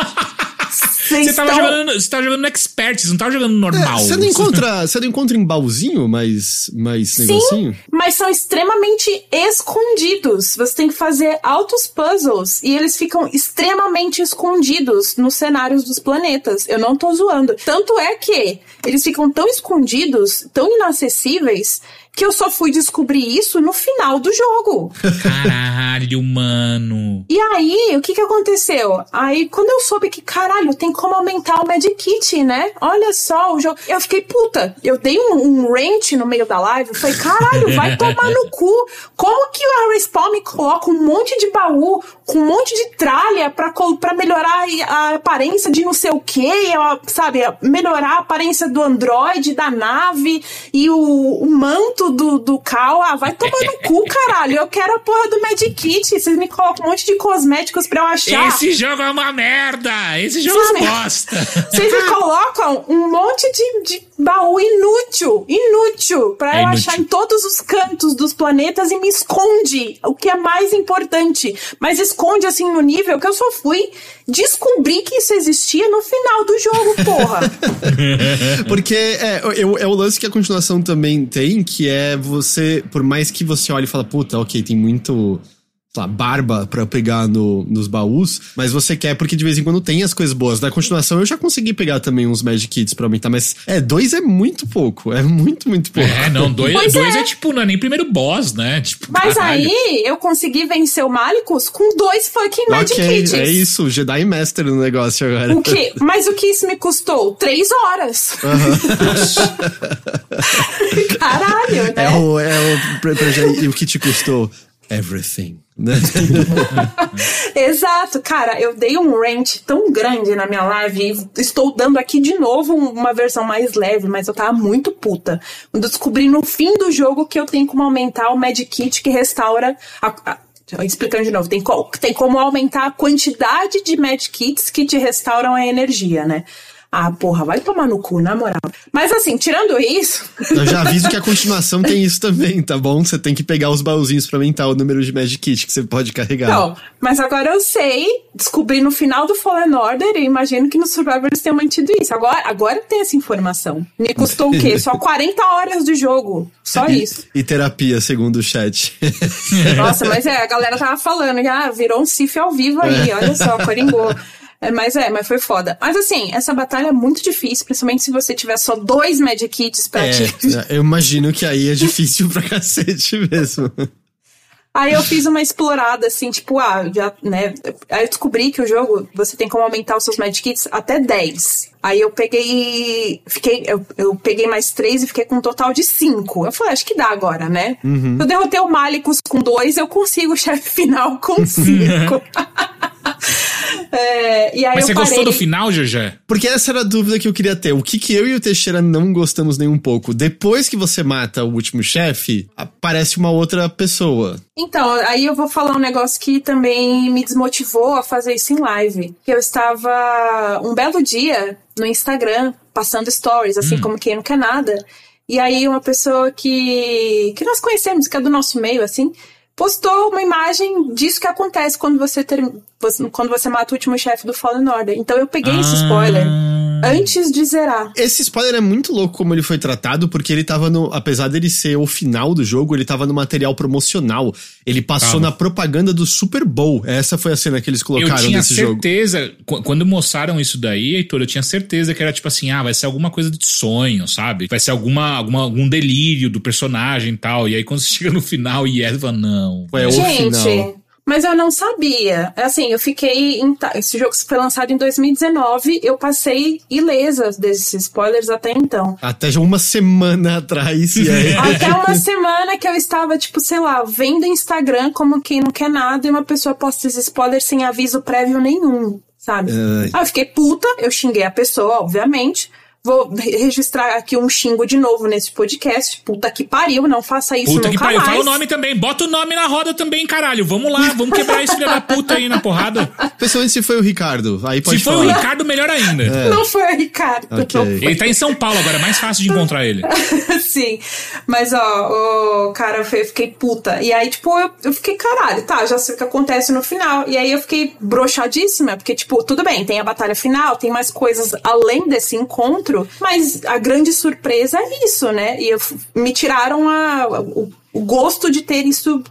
Você tava, estão... jogando, você tava jogando no Expert, você não tava jogando normal. Você não encontra, você não encontra em baúzinho mais, mais negocinho? Mas são extremamente escondidos. Você tem que fazer altos puzzles e eles ficam extremamente escondidos nos cenários dos planetas. Eu não tô zoando. Tanto é que eles ficam tão escondidos, tão inacessíveis, que eu só fui descobrir isso no final do jogo. Caralho, mano. E aí, o que que aconteceu? Aí, quando eu soube que, caralho, tem como aumentar o Medkit, né? Olha só o jogo. Eu fiquei puta. Eu dei um, um rant no meio da live. Eu falei, caralho, vai [LAUGHS] tomar no cu. Como que a Respawn me coloca um monte de baú, com um monte de tralha pra, pra melhorar a aparência de não sei o quê, sabe? Melhorar a aparência do Android, da nave e o, o manto do, do, do Cal. Ah, vai tomar no cu, caralho. Eu quero a porra do Magic Kit. Vocês me colocam um monte de cosméticos pra eu achar. Esse jogo é uma merda! Esse jogo é bosta! [LAUGHS] Vocês me colocam um monte de, de baú inútil, inútil, pra É eu inútil. achar em todos os cantos dos planetas e me esconde o que é mais importante. Mas esconde assim no nível que eu só fui descobrir que isso existia no final do jogo, porra. [LAUGHS] Porque é, é, é o lance que a continuação também tem, que é você, por mais que você olhe e fala, puta, ok, tem muito. Sei lá, barba pra pegar no, nos baús, mas você quer porque de vez em quando tem as coisas boas. Da continuação eu já consegui pegar também uns Magic Kits pra aumentar, mas é, dois é muito pouco, é muito, muito pouco. É, não, dois, Pois dois é. é. tipo, não é nem primeiro boss, né? Tipo, Mas caralho. aí eu consegui vencer o Malicus com dois fucking Magic ok, Kits. é isso, Jedi Master no negócio agora. O que? Mas o que isso me custou? Três horas. [LAUGHS] Caralho, né? É o, é o, pra, pra já- e o que te custou? Everything. Né? [LAUGHS] Exato, cara, eu dei um rant tão grande na minha live estou dando aqui de novo uma versão mais leve, mas eu tava muito puta. Quando eu descobri no fim do jogo que eu tenho como aumentar o Magic Kit que restaura a- a- Explicando de novo, tem, co- tem como aumentar a quantidade de Magic Kits que te restauram a energia, né? Ah, porra, vai tomar no cu, na moral. Mas assim, tirando isso, Eu já aviso que a continuação tem isso também, tá bom? Você tem que pegar os baúzinhos pra aumentar o número de Magic Kit que você pode carregar. Não, mas agora eu sei, descobri no final do Fallen Order e imagino que no Survivor eles tenham mantido isso. Agora, agora tem essa informação. Me custou o quê? Só [LAUGHS] 40 horas de jogo. Só E- isso. E, terapia, segundo o chat. Nossa, mas é, a galera tava falando, ah, virou um Sif ao vivo aí, olha só, coringou. [LAUGHS] É, mas é, mas foi foda. Mas assim, essa batalha é muito difícil, principalmente se você tiver só dois Magic Kits pra ti. É, eu imagino que aí é difícil pra cacete mesmo. Aí eu fiz uma explorada, assim, tipo, ah, já, né? Aí eu descobri que o jogo, você tem como aumentar os seus Magic Kits até 10. Aí eu peguei. Fiquei. Eu, eu peguei mais 3 e fiquei com um total de 5. Eu falei, acho que dá agora, né? Uhum. Eu derrotei o Malicus com 2, eu consigo o chefe final com 5. [LAUGHS] é, e aí Mas você parei. gostou do final, GG? Porque essa era a dúvida que eu queria ter. O que, que eu e o Teixeira não gostamos nem um pouco? Depois que você mata o último chefe, aparece uma outra pessoa. Então, aí eu vou falar um negócio que também me desmotivou a fazer isso em live. Que eu estava um belo dia no Instagram, passando stories, assim como quem não quer nada. E aí uma pessoa que, que nós conhecemos, que é do nosso meio, assim, postou uma imagem disso que acontece quando você, ter, você- quando você mata o último chefe do Fallen Order. Então eu peguei esse Ah. spoiler antes de zerar. Esse spoiler é muito louco como ele foi tratado, porque ele tava no. Apesar dele ser o final do jogo, ele tava no material promocional. Ele passou Tava. na propaganda do Super Bowl. Essa foi a cena que eles Eu colocaram tinha nesse jogo. certeza, qu- quando mostraram isso daí, Heitor, eu tinha certeza que era tipo assim, ah, vai ser alguma coisa de sonho, sabe? Vai ser alguma, alguma algum delírio do personagem e tal. E aí quando você [LAUGHS] chega no final e é, fala, não. É o Gente, final. Mas eu não sabia. Assim, eu fiquei. Em, esse jogo foi lançado em 2019, eu passei ilesa desses spoilers até então. Até já uma semana atrás. E aí... [LAUGHS] Até uma semana que eu estava, tipo, sei lá, vendo Instagram como quem não quer nada e uma pessoa posta esse spoiler sem aviso prévio nenhum, sabe? Ai. Aí eu fiquei puta, eu xinguei a pessoa, obviamente. Vou re- registrar aqui um xingo de novo nesse podcast. Puta que pariu, não faça isso Puta nunca que pariu, mais. fala o nome também, bota o nome na roda também, caralho. Vamos lá, vamos quebrar esse filho da puta aí na porrada. Principalmente se foi o Ricardo. Aí pode Se foi falar. o Ricardo, melhor ainda. Não foi o Ricardo. Ok. não foi. Ele tá em São Paulo agora, é mais fácil de encontrar ele. [LAUGHS] Sim. Mas, ó, o cara, eu fiquei puta. E aí, tipo, eu, eu fiquei, caralho, tá, já sei o que acontece no final. E aí eu fiquei broxadíssima, porque, tipo, tudo bem, tem a batalha final, tem mais coisas além desse encontro, mas a grande surpresa é isso, né? E eu, me tiraram a, o, o gosto de ter isso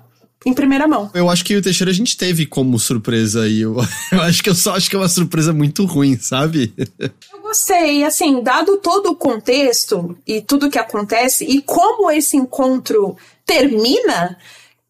em primeira mão. Eu acho que o Teixeira a gente teve como surpresa aí. Eu, [LAUGHS] eu acho que eu só acho que é uma surpresa muito ruim, sabe? [LAUGHS] Eu gostei, assim, dado todo o contexto e tudo que acontece e como esse encontro termina,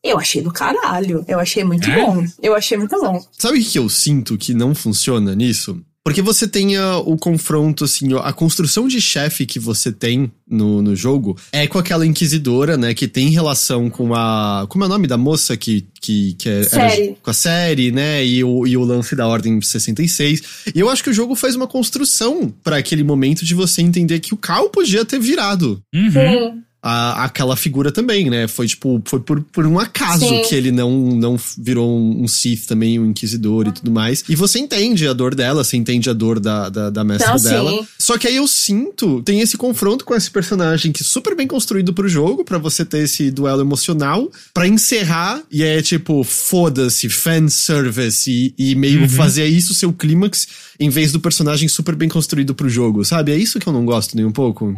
eu achei do caralho. Eu achei muito É? bom. Eu achei muito bom. Sabe o que eu sinto que não funciona nisso? Porque você tem a- o confronto, assim, ó, a construção de chefe que você tem no, no jogo é com aquela inquisidora, né? Que tem relação com a. Como é o nome da moça que. que, que é, era- Série. com a série, né? E o, e o lance da Ordem 66. E eu acho que o jogo faz uma construção pra aquele momento de você entender que o Cal podia ter virado. Uhum. Sim. A, aquela figura também, né? Foi tipo, foi por, por um acaso Sim. que ele não, não virou um, um Sith também, um Inquisidor e tudo mais. E você entende a dor dela, você entende a dor da, da, da mestra Não, dela. sim. Só que aí eu sinto, tem esse confronto com esse personagem que é super bem construído pro jogo, pra você ter esse duelo emocional, pra encerrar, e é tipo, foda-se, fanservice, e, e meio fazer isso seu clímax, em vez do personagem super bem construído pro jogo, sabe? É isso que eu não gosto nem um pouco.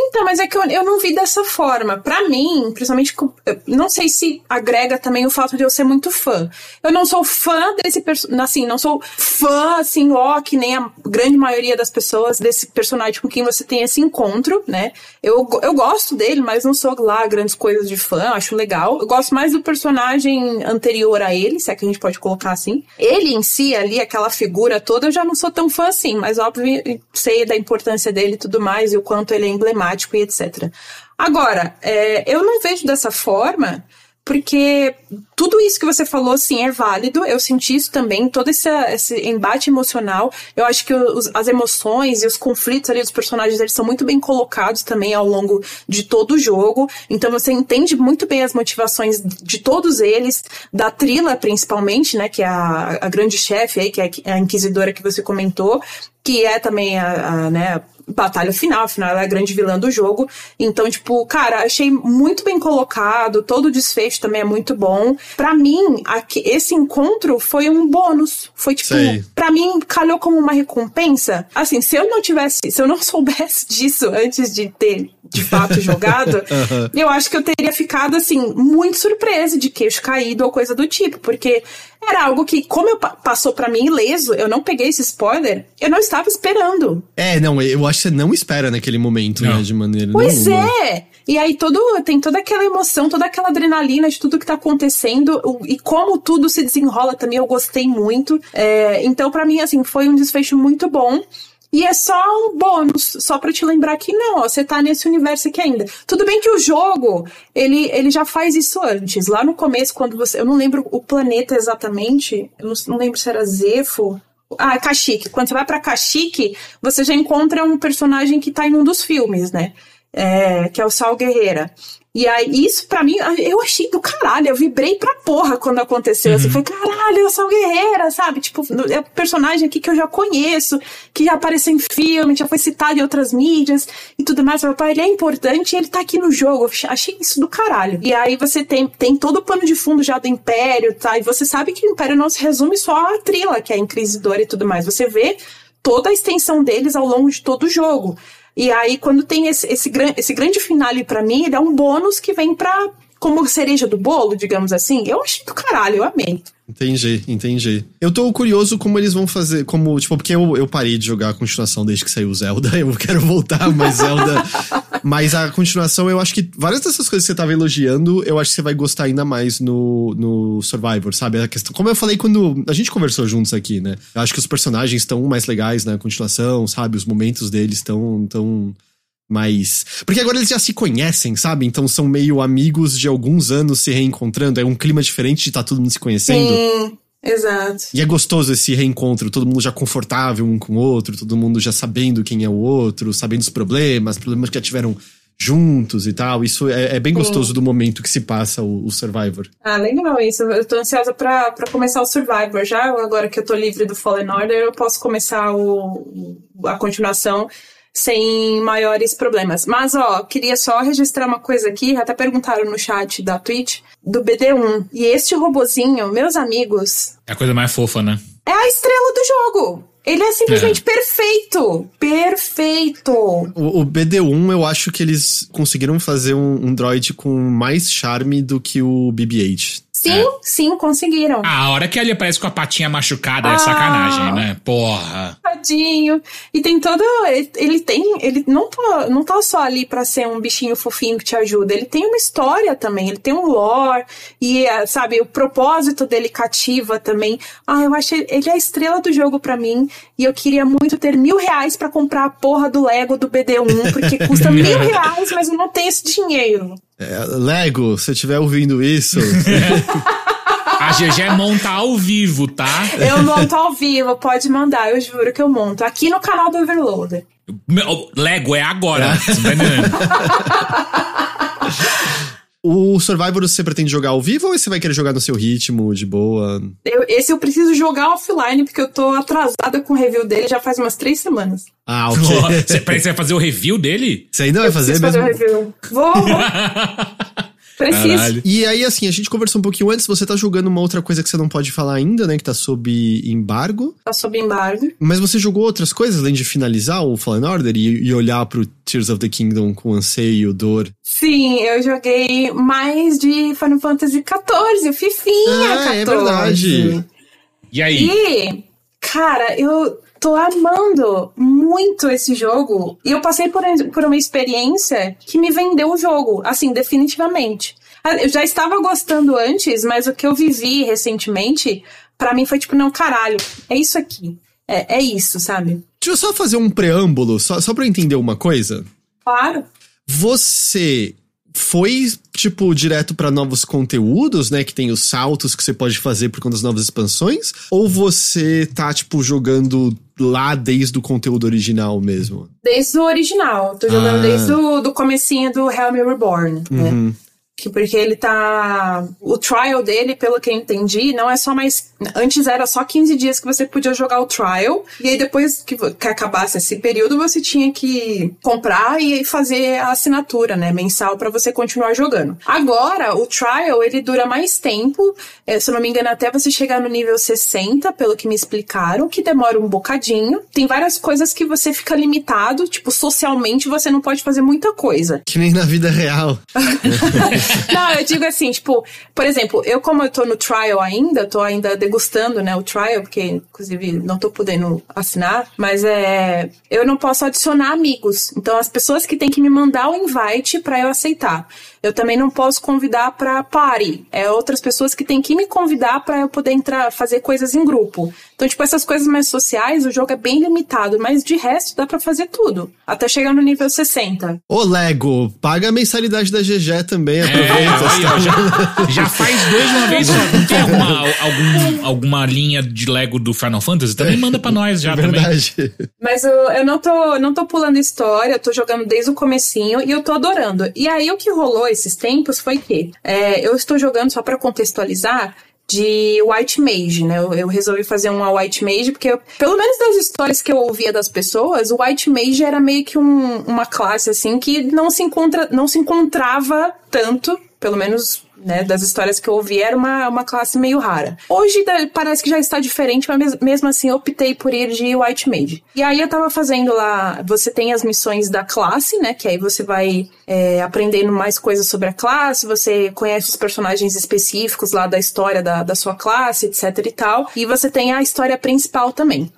Então, mas é que eu, eu não vi dessa forma. Pra mim, principalmente, não sei se agrega também o fato de eu ser muito fã. Eu não sou fã desse personagem, assim, não sou fã, assim, ó, que nem a grande maioria das pessoas desse personagem com quem você tem esse encontro, né? Eu, eu gosto dele, mas não sou lá grandes coisas de fã, acho legal. Eu gosto mais do personagem anterior a ele, se é que a gente pode colocar assim. Ele em si, ali, aquela figura toda, eu já não sou tão fã assim, mas óbvio, sei da importância dele e tudo mais, e o quanto ele é emblemático e etc. Agora, é, eu não vejo dessa forma, porque tudo isso que você falou, sim, é válido. Eu senti isso também, todo esse, esse embate emocional. Eu acho que os- as emoções e os conflitos ali dos personagens, eles são muito bem colocados também ao longo de todo o jogo. Então você entende muito bem as motivações de todos eles, da Trila principalmente, né, que é a, a grande chefe aí, que é a inquisidora que você comentou, que é também a, a, né, batalha final, afinal ela é a grande vilã do jogo. Então, tipo, cara, achei muito bem colocado, todo o desfecho também é muito bom. Pra mim, aqui, esse encontro foi um bônus. Foi tipo, pra mim calhou como uma recompensa. Assim, se eu não tivesse, se eu não [LAUGHS] soubesse disso antes de ter de fato jogado, [LAUGHS] eu acho que eu teria ficado assim muito surpresa de queixo caído ou coisa do tipo, porque era algo que como eu pa- passou pra mim ileso, eu não peguei esse spoiler, eu não estava esperando. É, não, eu acho que você não espera naquele momento, Não. né, de maneira Pois nenhuma. é! E aí todo, tem toda aquela emoção, toda aquela adrenalina de tudo que tá acontecendo o- e como tudo se desenrola também, eu gostei muito. É, então, pra mim, assim, foi um desfecho muito bom. E é só um bônus, só pra te lembrar que não, ó, você tá nesse universo aqui ainda. Tudo bem que o jogo, ele, ele já faz isso antes. Lá no começo, quando você. Eu não lembro o planeta exatamente, eu não, não lembro se era Zefo. Ah, Kashyyyk. Quando você vai pra Kashyyyk, você já encontra um personagem que tá em um dos filmes, né? É, que é o Sal Guerreira. E aí, isso pra mim, eu achei do caralho. Eu vibrei pra porra quando aconteceu. Assim, foi caralho, é o Sal Guerreira, sabe? Tipo, é um personagem aqui que eu já conheço, que já apareceu em filme, já foi citado em outras mídias e tudo mais. Meu pai, ele é importante e ele tá aqui no jogo. Eu achei isso do caralho. E aí você tem, tem todo o pano de fundo já do Império, tá? E você sabe que o Império não se resume só à Trila, que é a Inquisidora e tudo mais. Você vê toda a extensão deles ao longo de todo o jogo. E aí, quando tem esse, esse, esse grande finale pra mim, ele é um bônus que vem pra. Como cereja do bolo, digamos assim. Eu achei do caralho, eu amei. Entendi, entendi. Eu tô curioso como eles vão fazer, como, tipo, porque eu, eu parei de jogar a continuação desde que saiu o Zelda, [LAUGHS] eu quero voltar, mas Zelda. mas a continuação, eu acho que várias dessas coisas que você tava elogiando, eu acho que você vai gostar ainda mais no, no Survivor, sabe? A questão, como eu falei quando a gente conversou juntos aqui, né? Eu acho que os personagens estão mais legais na continuação, sabe? Os momentos deles estão tão mais. Porque agora eles já se conhecem, sabe? Então são meio amigos de alguns anos se reencontrando. É um clima diferente de estar todo mundo se conhecendo. Sim, exato. E é gostoso esse reencontro, todo mundo já confortável um com o outro, todo mundo já sabendo quem é o outro, sabendo os problemas, problemas que já tiveram juntos e tal. Isso é, é bem gostoso do momento que se passa o, o Survivor. Ah, legal isso. Eu tô ansiosa pra, pra começar o Survivor. Já agora que eu tô livre do Fallen Order, eu posso começar o, a continuação sem maiores problemas. Mas, ó, queria só registrar uma coisa aqui. Até perguntaram no chat da Twitch do BD1. E este robozinho, meus amigos, É a coisa mais fofa, né? é a estrela do jogo. Ele é simplesmente perfeito. Perfeito. O, o BD1, eu acho que eles conseguiram fazer um, um droid com mais charme do que o BB-8. Sim, sim, conseguiram. Ah, a hora que ele aparece com a patinha machucada é Ah. sacanagem, né? Porra. Tadinho. E tem todo. Ele, ele tem. Ele não tá, não tá só ali pra ser um bichinho fofinho que te ajuda. Ele tem uma história também. Ele tem um lore. E, eh, sabe, o propósito dele cativa também. Ah, eu acho. Ele é a estrela do jogo pra mim. E eu queria muito ter mil reais pra comprar a porra do Lego do BD1. Porque [LAUGHS] custa mil [LAUGHS] reais, mas eu não tenho esse dinheiro. É, Lego, se você estiver ouvindo isso, [LAUGHS] A GG monta ao vivo, tá? Eu monto ao vivo, pode mandar, eu juro que eu monto. Aqui no canal do Overloader. Meu, Lego é agora. Você entendendo? [LAUGHS] O Survivor você pretende jogar ao vivo ou você vai querer jogar no seu ritmo, de boa? Eu- esse eu preciso jogar offline, porque eu tô atrasada com o review dele já faz umas três semanas. Ah, [LAUGHS] Você, ok. peraí, você vai fazer o review dele? Você ainda vai Eu fazer preciso mesmo? fazer o review. Vou, vou. [LAUGHS] Preciso. Caralho. E aí, assim, a gente conversou um pouquinho antes, você tá jogando uma outra coisa que você não pode falar ainda, né? Que tá sob embargo. Tá sob embargo. Mas você jogou outras coisas, além de finalizar o Fallen Order e, e olhar pro Tears of the Kingdom com anseio, dor. Sim, eu joguei mais de Final Fantasy XIV, o Fifinha Ah, 14. é verdade. E aí? E, cara, eu tô amando muito esse jogo. E eu passei por, por uma experiência que me vendeu o jogo, assim, definitivamente. Ah, Eu já estava gostando antes, mas o que eu vivi recentemente, pra mim foi tipo, não, caralho, é isso aqui. É, é isso, sabe? Deixa eu só fazer um preâmbulo, só, só pra eu entender uma coisa. Claro. Você foi, tipo, direto pra novos conteúdos, né? Que tem os saltos que você pode fazer por conta das novas expansões? Ou você tá, tipo, jogando lá desde o conteúdo original mesmo? Desde o original. Tô jogando Ah. desde o do comecinho do Helm Reborn, né? Uhum. Que porque ele tá. O trial dele, pelo que eu entendi, não é só mais. Antes era só 15 dias que você podia jogar o trial. E aí depois que, que acabasse esse período, você tinha que comprar e fazer a assinatura, né? Mensal pra você continuar jogando. Agora, o trial, ele dura mais tempo. É, se eu não me engano, até você chegar no nível 60, pelo que me explicaram, que demora um bocadinho. Tem várias coisas que você fica limitado. Tipo, socialmente você não pode fazer muita coisa. Que nem na vida real. [LAUGHS] [LAUGHS] Não, eu digo assim, tipo, por exemplo, eu como eu tô no trial ainda, tô ainda degustando, né, o trial, porque inclusive não tô podendo assinar, mas é, eu não posso adicionar amigos. Então as pessoas que têm que me mandar o invite pra eu aceitar. Eu também não posso convidar pra party. É outras pessoas que têm que me convidar pra eu poder entrar, fazer coisas em grupo. Então, tipo, essas coisas mais sociais, o jogo é bem limitado, mas de resto dá pra fazer tudo, até chegar no nível 60. Ô, Lego, paga a mensalidade da GG também, É, aproveita. ó, já, já faz dois de uma vez só. Tem alguma, algum- alguma linha de Lego do Final Fantasy? Também manda pra nós já também. Verdade. Mas eu, eu não, tô, não tô pulando história, eu tô jogando desde o comecinho e eu tô adorando. E aí o que rolou esses tempos foi que é, eu estou jogando, só pra contextualizar, de White Mage, né? Eu, eu resolvi fazer uma White Mage porque, eu- pelo menos das histórias que eu ouvia das pessoas, o White Mage era meio que um- uma classe, assim, que não se, encontra, não se encontrava tanto, pelo menos né, das histórias que eu ouvi, era uma, uma classe meio rara. Hoje parece que já está diferente, mas mes- mesmo assim eu optei por ir de White Mage. E aí eu tava fazendo lá, você tem as missões da classe, né, que aí você vai é, aprendendo mais coisas sobre a classe, você conhece os personagens específicos lá da história da, da sua classe, etc e tal. E você tem a história principal também.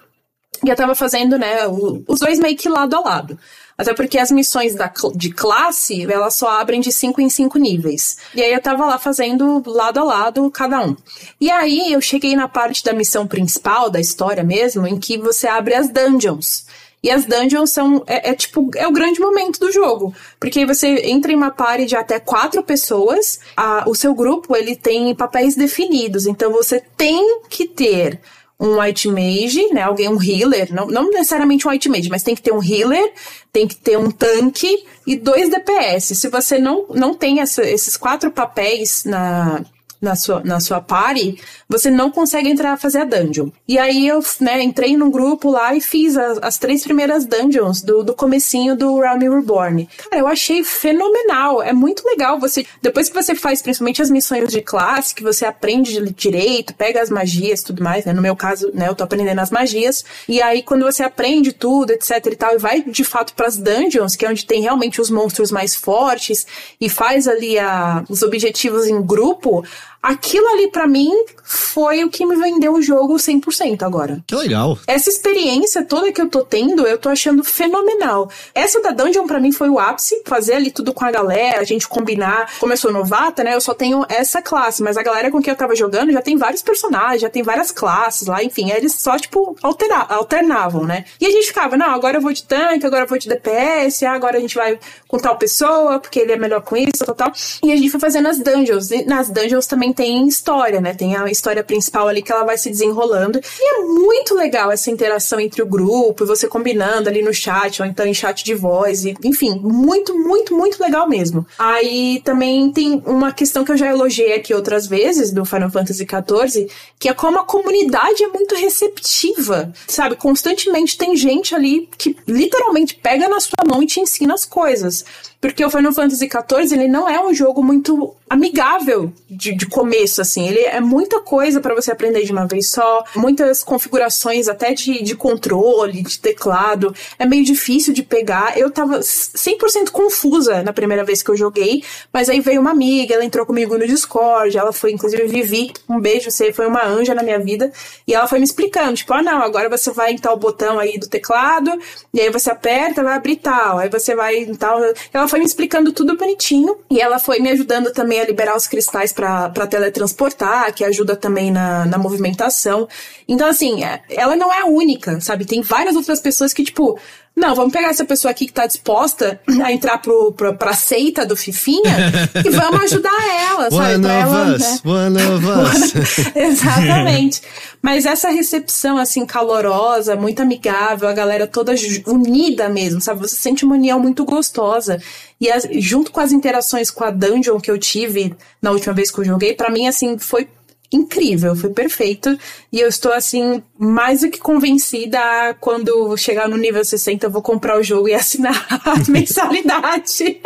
E eu tava fazendo, né, os dois meio que lado a lado. Até porque as missões da, de classe, elas só abrem de 5 em 5 níveis. E aí eu tava lá fazendo lado a lado cada um. E aí eu cheguei na parte da missão principal, da história mesmo, em que você abre as dungeons. E as dungeons são, é, é tipo, é o grande momento do jogo. Porque você entra em uma party de até quatro pessoas, a- o seu grupo, ele tem papéis definidos. Então você tem que ter um white mage, né? Alguém, um healer, não, não necessariamente um white mage, mas tem que ter um healer, tem que ter um tanque e dois DPS. Se você não, não tem essa- esses quatro papéis na, na sua, na sua party, você não consegue entrar a fazer a dungeon. E aí eu, né, entrei num grupo lá e fiz as, as três primeiras dungeons do, do comecinho do Realm Reborn. Cara, eu achei fenomenal. É muito legal você, depois que você faz principalmente as missões de classe, que você aprende de- direito, pega as magias e tudo mais, né? No meu caso, né, eu tô aprendendo as magias. E aí quando você aprende tudo, etc e tal, e vai de fato pras dungeons, que é onde tem realmente os monstros mais fortes, e faz ali a, os objetivos em grupo, aquilo ali pra mim foi o que me vendeu o jogo 100% agora. Que legal. Essa experiência toda que eu tô tendo, eu tô achando fenomenal. Essa da Dungeon pra mim foi o ápice, fazer ali tudo com a galera, a gente combinar. Como eu sou novata, né, eu só tenho essa classe, mas a galera com quem eu tava jogando já tem vários personagens, já tem várias classes lá, enfim, eles só, tipo, altera- alternavam, né? E a gente ficava, não, agora eu vou de tanque, agora eu vou de DPS, ah, agora a gente vai com tal pessoa, porque ele é melhor com isso, tal, tal. E a gente foi fazendo as dungeons. E nas dungeons também tem história, né? Tem a história principal ali que ela vai se desenrolando. E é muito legal essa interação entre o grupo, você combinando ali no chat, ou então em chat de voz, e, enfim, muito, muito, muito legal mesmo. Aí também tem uma questão que eu já elogiei aqui outras vezes do Final Fantasy XIV, que é como a comunidade é muito receptiva, sabe? Constantemente tem gente ali que literalmente pega na sua mão e te ensina as coisas. Porque o Final Fantasy XIV, ele não é um jogo muito amigável de, de começo, assim. Ele é muita coisa para você aprender de uma vez só, muitas configurações até de, de controle, de teclado. É meio difícil de pegar. Eu tava 100% confusa na primeira vez que eu joguei, mas aí veio uma amiga, ela entrou comigo no Discord, ela foi, inclusive, Vivi, um beijo, você foi uma anja na minha vida, e ela foi me explicando, tipo, ah, não, agora você vai em tal botão aí do teclado, e aí você aperta, vai abrir tal, aí você vai em tal... Ela foi me explicando tudo bonitinho. E ela foi me ajudando também a liberar os cristais para teletransportar, que ajuda também na, na movimentação. Então, assim, é, ela não é a única, sabe? Tem várias outras pessoas que, tipo, não, vamos pegar essa pessoa aqui que tá disposta a entrar pro, pro, pra seita do Fifinha e vamos ajudar ela, sabe? One pra of ela, us, né? one of [LAUGHS] us. Exatamente. Mas essa recepção, assim, calorosa, muito amigável, a galera toda unida mesmo, sabe? Você sente uma união muito gostosa. E as- junto com as interações com a dungeon que eu tive na última vez que eu joguei, pra mim, assim, foi incrível, foi perfeito. E eu estou, assim, mais do que convencida a, quando chegar no nível 60, eu vou comprar o jogo e assinar [LAUGHS] a [LAUGHS] mensalidade.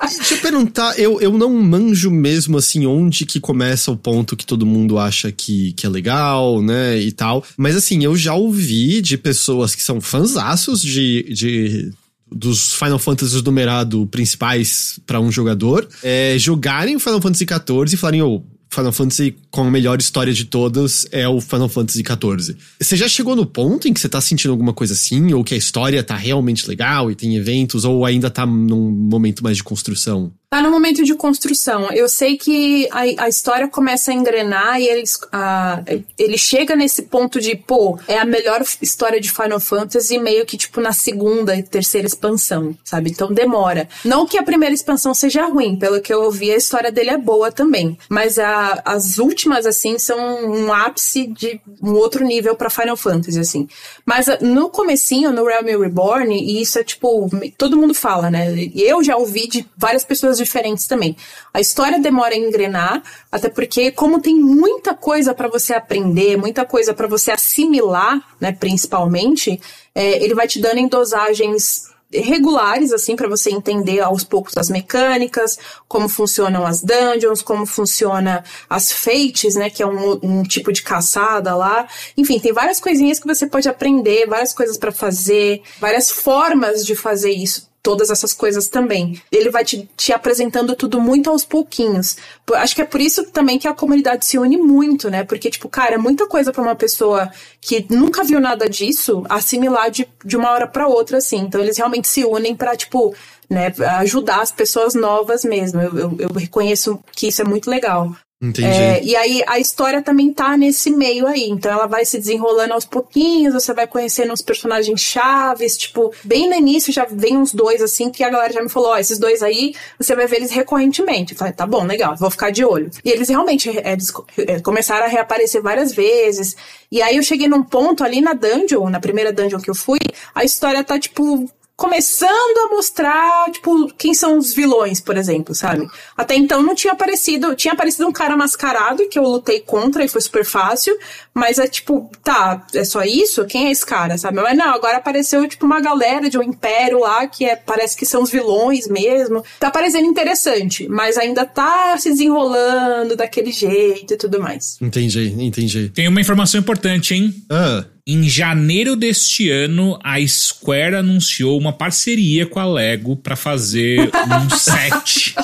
Deixa eu perguntar, eu, eu não manjo mesmo assim onde que começa o ponto que todo mundo acha que, que é legal, né, e tal. Mas assim, eu já ouvi de pessoas que são fãzaços de, de dos Final Fantasy numerado principais pra um jogador, é, jogarem o Final Fantasy XIV e falarem, ô, Final Fantasy com a melhor história de todas é o Final Fantasy XIV. Você já chegou no ponto em que você tá sentindo alguma coisa assim? Ou que a história tá realmente legal e tem eventos? Ou ainda tá num momento mais de construção? Tá no momento de construção. Eu sei que a, a história começa a engrenar e eles, a, ele chega nesse ponto de, pô, é a melhor história de Final Fantasy meio que, tipo, na segunda e terceira expansão, sabe? Então demora. Não que a primeira expansão seja ruim, pelo que eu ouvi, a história dele é boa também. Mas a, as últimas, assim, são um ápice de um outro nível pra Final Fantasy, assim. Mas a- no comecinho, no Realm Reborn, e isso é, tipo, todo mundo fala, né? Eu já ouvi de várias pessoas diferentes também. A história demora a engrenar, até porque como tem muita coisa pra você aprender, muita coisa pra você assimilar, né, principalmente, é, ele vai te dando em dosagens regulares, assim, pra você entender aos poucos as mecânicas, como funcionam as dungeons, como funciona as fates, né, que é um, um tipo de caçada lá. Enfim, tem várias coisinhas que você pode aprender, várias coisas pra fazer, várias formas de fazer isso todas essas coisas também. Ele vai te, te apresentando tudo muito aos pouquinhos. Acho que é por isso também que a comunidade se une muito, né? Porque, tipo, cara, é muita coisa pra uma pessoa que nunca viu nada disso assimilar de, de uma hora pra outra, assim. Então, eles realmente se unem pra, tipo, né, ajudar as pessoas novas mesmo. Eu, eu, eu reconheço que isso é muito legal. Entendi. É, e aí a história também tá nesse meio aí. Então ela vai se desenrolando aos pouquinhos, você vai conhecendo os personagens chaves, tipo, bem no início já vem uns dois assim, que a galera já me falou, ó, esses dois aí, você vai ver eles recorrentemente. Eu falei, tá bom, legal, vou ficar de olho. E eles realmente é, eles é, começaram a reaparecer várias vezes. E aí eu cheguei num ponto ali na dungeon, na primeira dungeon que eu fui, a história tá tipo começando a mostrar, tipo, quem são os vilões, por exemplo, sabe? Até então não tinha aparecido, tinha aparecido um cara mascarado que eu lutei contra e foi super fácil, mas é tipo, tá, é só isso? Quem é esse cara, sabe? Mas não, agora apareceu tipo uma galera de um império lá que é, parece que são os vilões mesmo. Tá parecendo interessante, mas ainda tá se desenrolando daquele jeito e tudo mais. Entendi, entendi. Tem uma informação importante, hein? Ah, Em janeiro deste ano, a Square anunciou uma parceria com a Lego pra fazer um [LAUGHS] set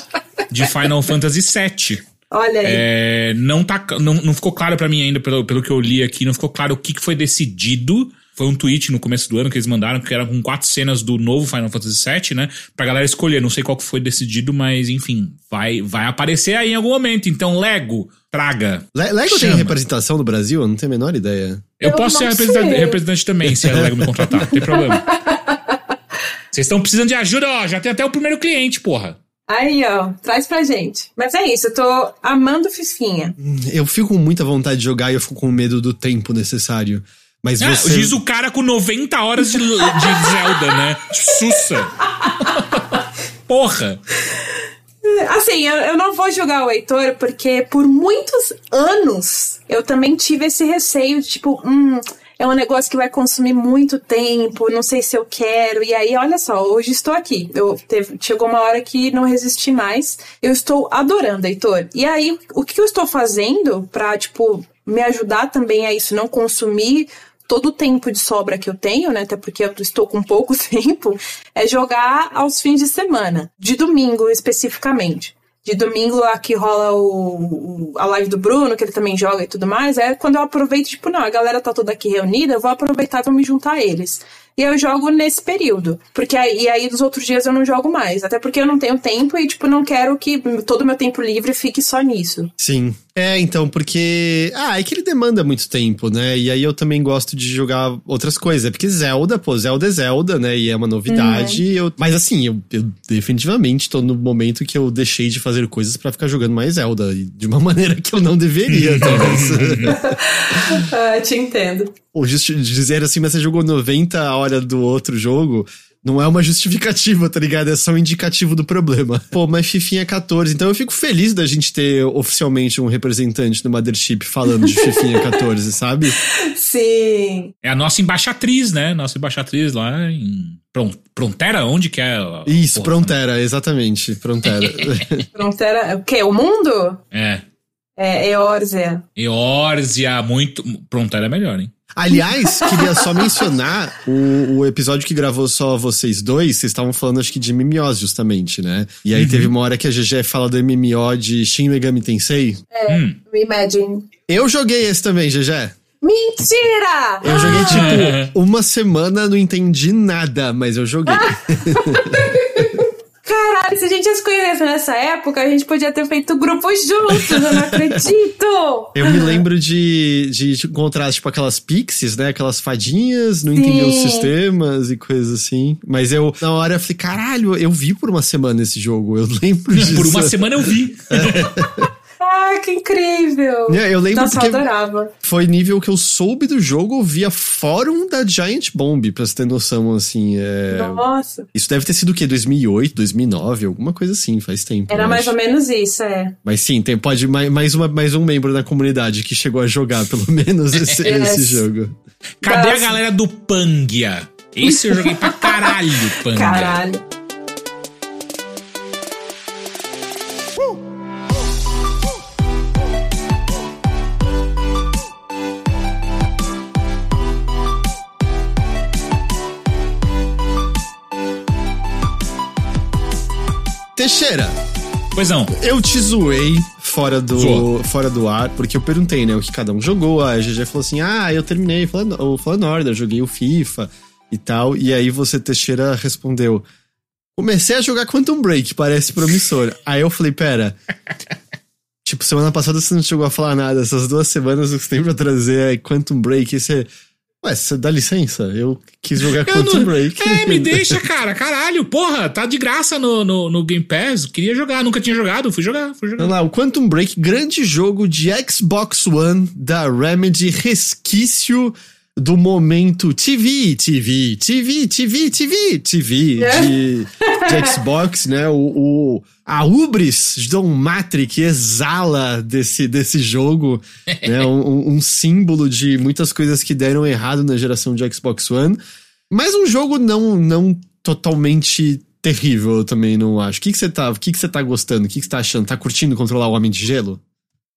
de Final Fantasy VII. Olha aí. É, não, tá, não, não ficou claro pra mim ainda, pelo, pelo que eu li aqui, não ficou claro o que, que foi decidido. Foi um tweet no começo do ano que eles mandaram, que era com quatro cenas do novo Final Fantasy VII, né? Pra galera escolher. Não sei qual que foi decidido, mas enfim, vai, vai aparecer aí em algum momento. Então, Lego, traga. Le- Lego tem Chama. representação no Brasil? Eu não tenho a menor ideia. Eu, Eu posso ser representante, sei. representante também, se a Lego me contratar, não tem problema. [LAUGHS] Vocês estão precisando de ajuda, ó. Já tem até o primeiro cliente, porra. Aí, ó, traz pra gente. Mas é isso, eu tô amando Fifinha. Eu fico com muita vontade de jogar e eu fico com medo do tempo necessário. Mas Ah, você. Diz o cara com 90 horas de, de [LAUGHS] Zelda, né? Sussa. Porra. Assim, eu, eu não vou julgar o Heitor, porque por muitos anos eu também tive esse receio de tipo, hum, é um negócio que vai consumir muito tempo, não sei se eu quero. E aí, olha só, hoje estou aqui. Eu teve, chegou uma hora que não resisti mais. Eu estou adorando, Heitor. E aí, o que eu estou fazendo pra, tipo, me ajudar também a isso, não consumir todo o tempo de sobra que eu tenho, né? Até porque eu estou com pouco [LAUGHS] tempo, é jogar aos fins de semana, de domingo especificamente. De domingo lá que rola o, o- a live do Bruno, que ele também joga e tudo mais, é quando eu aproveito, tipo, não, a galera tá toda aqui reunida, eu vou aproveitar vou me juntar a eles. E eu jogo nesse período. Porque aí, e aí dos outros dias eu não jogo mais. Até porque eu não tenho tempo e, tipo, não quero que todo o meu tempo livre fique só nisso. Sim. É, então, porque. Ah, é que ele demanda muito tempo, né? E aí eu também gosto de jogar outras coisas. É porque Zelda, pô, Zelda é Zelda, né? E é uma novidade. Eu... Mas assim, eu, eu definitivamente tô no momento que eu deixei de fazer coisas pra ficar jogando mais Zelda. De uma [LAUGHS] maneira que eu não deveria, talvez. [LAUGHS] ah, te entendo. Ou dizer assim, mas você jogou 90 horas do outro jogo. Não é uma justificativa, tá ligado? É só um indicativo do problema. [LAUGHS] Pô, mas Fifinha 14. Então eu fico feliz da gente ter oficialmente um representante do Mothership falando de Fifinha 14, sabe? [LAUGHS] Sim. É a nossa embaixatriz, né? Nossa embaixatriz lá em Pron- Prontera, onde que é? a- Isso, Porra, Prontera, exatamente. Prontera. [LAUGHS] Fronteira. O quê? O mundo? É. É Eorzea. Eórzia, muito. Prontera é melhor, hein? Aliás, [LAUGHS] queria só mencionar o, o episódio que gravou só vocês dois. Vocês estavam falando, acho que de MMOs, justamente, né? E aí teve uma hora que a GG fala do MMO de Shin Megami Tensei. Hum. Imagine. Eu joguei esse também, GG. Mentira! Eu joguei, tipo, [LAUGHS] uma semana, não entendi nada, mas eu joguei. [LAUGHS] Caralho, se a gente já se conhecesse nessa época, a gente podia ter feito grupo juntos, eu não acredito! [LAUGHS] Eu me lembro de, de encontrar, tipo, aquelas pixies, né? Aquelas fadinhas, não entendi os sistemas e coisas assim. Mas eu, na hora, eu falei, caralho, eu vi por uma semana esse jogo. Eu lembro disso. Por uma semana eu vi. [LAUGHS] Ah, que incrível! É, Eu lembro Nossa, eu porque adorava. foi nível que eu soube do jogo via fórum da Giant Bomb, pra você ter noção, assim. É... Nossa. Isso deve ter sido o quê? 2008, 2009, alguma coisa assim, faz tempo. Era eu mais acho. ou menos isso, é. Mas sim, tem, pode mais, mais, uma, mais um membro da comunidade que chegou a jogar, pelo [LAUGHS] menos, esse, [LAUGHS] Yes. esse jogo. Cadê a Nossa. galera do Pangia? Esse eu joguei pra caralho, Pangia. Caralho. Teixeira, Pois não. eu te zoei fora do, Zoou. fora do ar, porque eu perguntei, né, o que cada um jogou. A GG falou assim: ah, eu terminei o Fallen Order, joguei o FIFA e tal. E aí você, Teixeira, respondeu: comecei a jogar Quantum Break, parece promissor. aí eu falei: pera. Tipo, semana passada você não chegou a falar nada. Essas duas semanas o que você tem pra trazer é Quantum Break. E você. Ué, você dá licença? Eu quis jogar [LAUGHS] Eu Quantum não- Break. É, me [LAUGHS] deixa, cara. Caralho, porra, tá de graça no, no, no Game Pass. Queria jogar, nunca tinha jogado. Fui jogar, fui jogar. Vamos lá, o Quantum Break, grande jogo de Xbox One da Remedy, resquício do momento TV, TV, TV, TV, TV, TV de, de Xbox, né? O, o- a Ubris de Don Matri que exala desse, desse jogo, né? [LAUGHS] Um, um- um símbolo de muitas coisas que deram errado na geração de Xbox One. Mas um jogo não, não totalmente terrível, eu também não acho. O que que você tá, o que que você tá gostando? O que que você tá achando? Tá curtindo controlar o Homem de Gelo?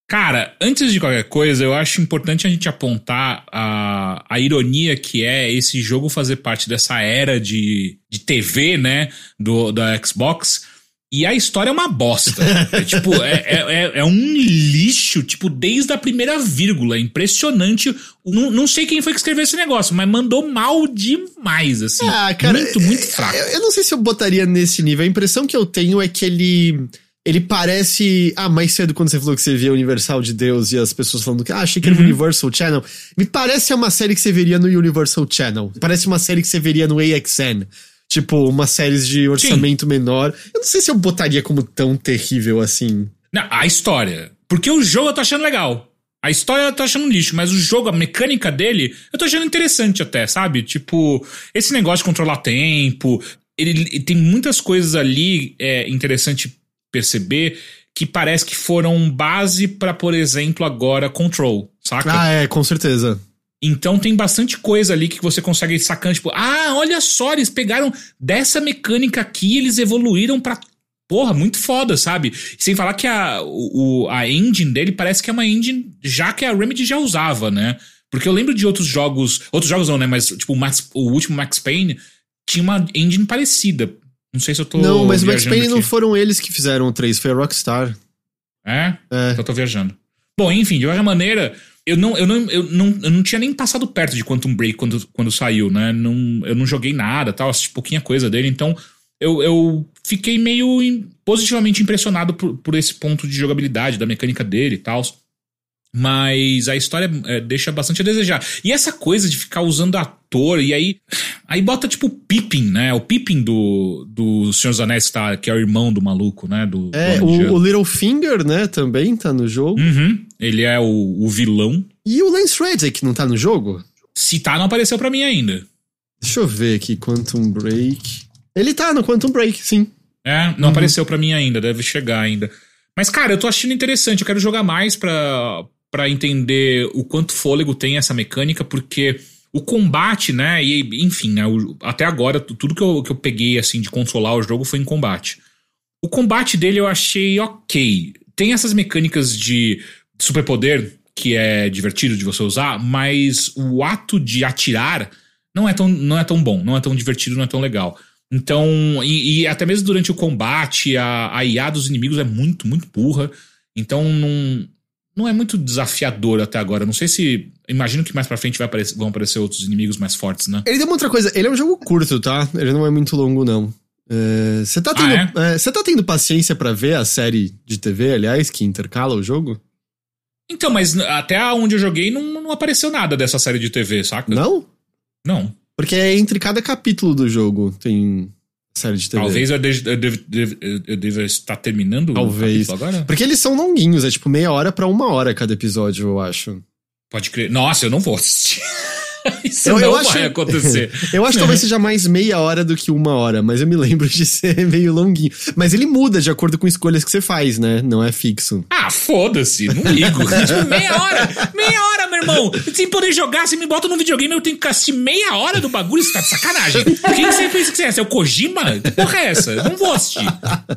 Cara, antes de qualquer coisa, eu acho importante a gente apontar a, a ironia que é esse jogo fazer parte dessa era de, de TV, né? Do, da Xbox. E a história é uma bosta. É, tipo, é, é, é- é um lixo, tipo, desde a primeira vírgula. É Impressionante. Não, não sei quem foi que escreveu esse negócio, mas mandou mal demais, assim. Ah, cara, muito, muito fraco. Eu, eu não sei se eu botaria nesse nível. A impressão que eu tenho é que ele. Ele parece. Ah, mais cedo quando você falou que você via Universal de Deus e as pessoas falando que. Ah, achei que era Uhum. Universal Channel. Me parece uma série que você veria no Universal Channel. Parece uma série que você veria no AXN. Tipo, umas séries de orçamento Sim. menor. Eu não sei se eu botaria como tão terrível assim. Não, a história. Porque o jogo eu tô achando legal. A história eu tô achando lixo, mas o jogo, a mecânica dele, eu tô achando interessante até, sabe? Tipo, esse negócio de controlar tempo. Ele, ele tem muitas coisas ali é interessante perceber que parece que foram base para, por exemplo, agora Control, saca? Ah, é, com certeza. Então tem bastante coisa ali que você consegue sacar, tipo, ah, olha só, eles pegaram dessa mecânica aqui, eles evoluíram pra. Porra, muito foda, sabe? Sem falar que a, o, a engine dele parece que é uma engine já que a Remedy já usava, né? Porque eu lembro de outros jogos. Outros jogos não, né? Mas, tipo, o, Max, o último Max Payne tinha uma engine parecida. Não sei se eu tô. Não, mas o Max Payne aqui. não foram eles que fizeram o 3, foi a Rockstar. É? É. Então eu tô viajando. Bom, enfim, de qualquer maneira, eu não, eu, não, eu, não, eu não tinha nem passado perto de Quantum Break quando, quando saiu, né? Não, eu não joguei nada, tal, assisti pouquinha coisa dele, então eu, eu fiquei meio positivamente impressionado por, por esse ponto de jogabilidade, da mecânica dele e tal. Mas a história é, deixa bastante a desejar. E essa coisa de ficar usando ator, e aí. Aí bota tipo o Pippin, né? O Pippin do, do Senhor dos Anéis, tá, que é o irmão do maluco, né? Do, é, do o, o Littlefinger, né? Também tá no jogo. Uhum, ele é o, o vilão. E o Lance Reddick não tá no jogo? Se tá, não apareceu para mim ainda. Deixa eu ver aqui, Quantum Break. Ele tá no Quantum Break, sim. É, não uhum. apareceu para mim ainda, deve chegar ainda. Mas, cara, eu tô achando interessante, eu quero jogar mais pra, para entender o quanto fôlego tem essa mecânica, porque o combate, né? E, enfim, né, o, até agora, tudo que eu, que eu peguei assim de controlar o jogo foi em combate. O combate dele eu achei ok. Tem essas mecânicas de superpoder que é divertido de você usar, mas o ato de atirar não é tão, não é tão bom, não é tão divertido, não é tão legal. Então, e, e até mesmo durante o combate, a, a IA dos inimigos é muito, muito burra. Então, não, não é muito desafiador até agora. Não sei se. Imagino que mais pra frente aparecer, vão aparecer outros inimigos mais fortes, né? Ele tem uma outra coisa. Ele é um jogo curto, tá? Ele não é muito longo, não. Você é, tá, tendo, ah, é? é, tá tendo paciência para ver a série de TV, aliás, que intercala o jogo? Então, mas até onde eu joguei não, não apareceu nada dessa série de TV, saca? Não? Não. Porque é entre cada capítulo do jogo tem série de TV. Talvez eu, eu deva estar terminando Talvez. agora. Porque eles são longuinhos, é tipo meia hora para uma hora cada episódio, eu acho. Pode crer. Nossa, eu não vou assistir. [LAUGHS] Isso eu, não eu vai acho, acontecer. [LAUGHS] eu acho que talvez seja mais meia hora do que uma hora, mas eu me lembro de [LAUGHS] ser meio longuinho. Mas ele muda de acordo com escolhas que você faz, né? Não é fixo. Ah, foda-se, não ligo. tipo, meia hora, meia hora, irmão. Sem poder jogar, você me bota no videogame, eu tenho que assistir meia hora do bagulho, você tá de sacanagem. Quem você pensa que você é? Você é o Kojima? Que porra é essa? Eu não vou assistir.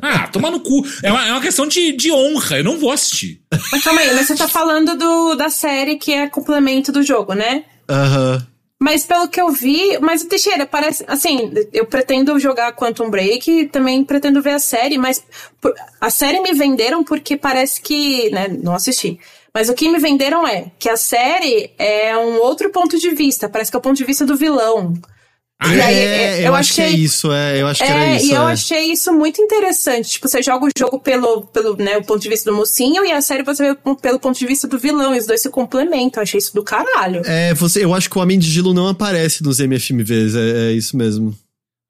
Ah, toma no cu. É uma, é uma questão de, de honra, eu não vou assistir. Mas calma aí, mas você tá falando do, da série que é complemento do jogo, né? Aham. Uhum. Mas pelo que eu vi, mas Teixeira, parece. Assim, eu pretendo jogar Quantum Break também pretendo ver a série, mas a série me venderam porque parece que. Né, não assisti. Mas o que me venderam é que a série é um outro ponto de vista, parece que é o ponto de vista do vilão. Ah, e aí, é, eu, eu acho achei, é isso, é, eu acho que é, isso. E eu é. achei isso muito interessante. Tipo, você joga o jogo pelo, pelo né, o ponto de vista do mocinho e a série você vê pelo ponto de vista do vilão. E os dois se complementam. Eu achei isso do caralho. É, você, eu acho que o Homem de Gelo não aparece nos MFMVs, é, é isso mesmo.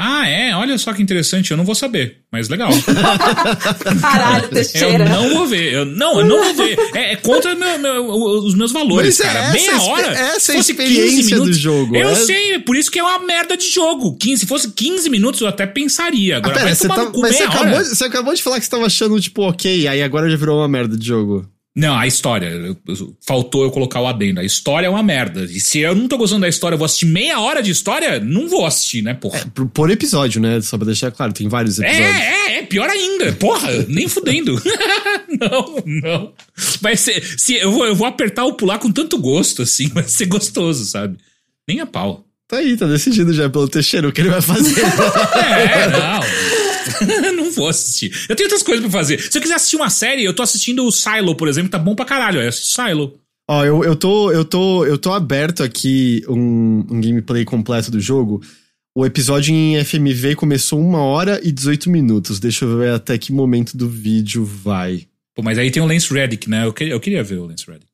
Ah, é? Olha só que interessante. Eu não vou saber, mas legal. [LAUGHS] Caralho, [LAUGHS] Teixeira. Eu não vou ver. Eu, não, eu não vou ver. É, é contra meu, meu, os meus valores, mas é cara. Meia hora. Essa é a experiência minutos, do jogo. Eu é? sei, por isso que é uma merda de jogo. 15, se fosse 15 minutos, eu até pensaria. Agora, ah, pera, você, tá, mas você acabou, você acabou de falar que você tava achando, tipo, ok, aí agora já virou uma merda de jogo. Não, a história. Faltou eu colocar o adendo. A história é uma merda. E se eu não tô gostando da história, eu vou assistir meia hora de história? Não vou assistir, né, porra? É, por episódio, né? Só pra deixar claro, tem vários episódios. É, é, é pior ainda. Porra, nem fudendo. [LAUGHS] não, não. Vai ser. Se, eu, vou, eu vou apertar o pular com tanto gosto, assim, [LAUGHS] vai ser gostoso, sabe? Nem a pau. Tá aí, tá decidido já pelo Teixeira o que ele vai fazer. [LAUGHS] é, não. Não vou assistir. Eu tenho outras coisas pra fazer. Se eu quiser assistir uma série, eu tô assistindo o Silo, por exemplo, tá bom pra caralho. Eu assisto Silo. Ó, eu, eu, tô, eu, tô, eu tô aberto aqui um, um gameplay completo do jogo. O episódio em FMV começou uma hora e 18 minutos. Deixa eu ver até que momento do vídeo vai. Pô, mas aí tem o Lance Reddick, né? Eu, que, eu queria ver o Lance Reddick.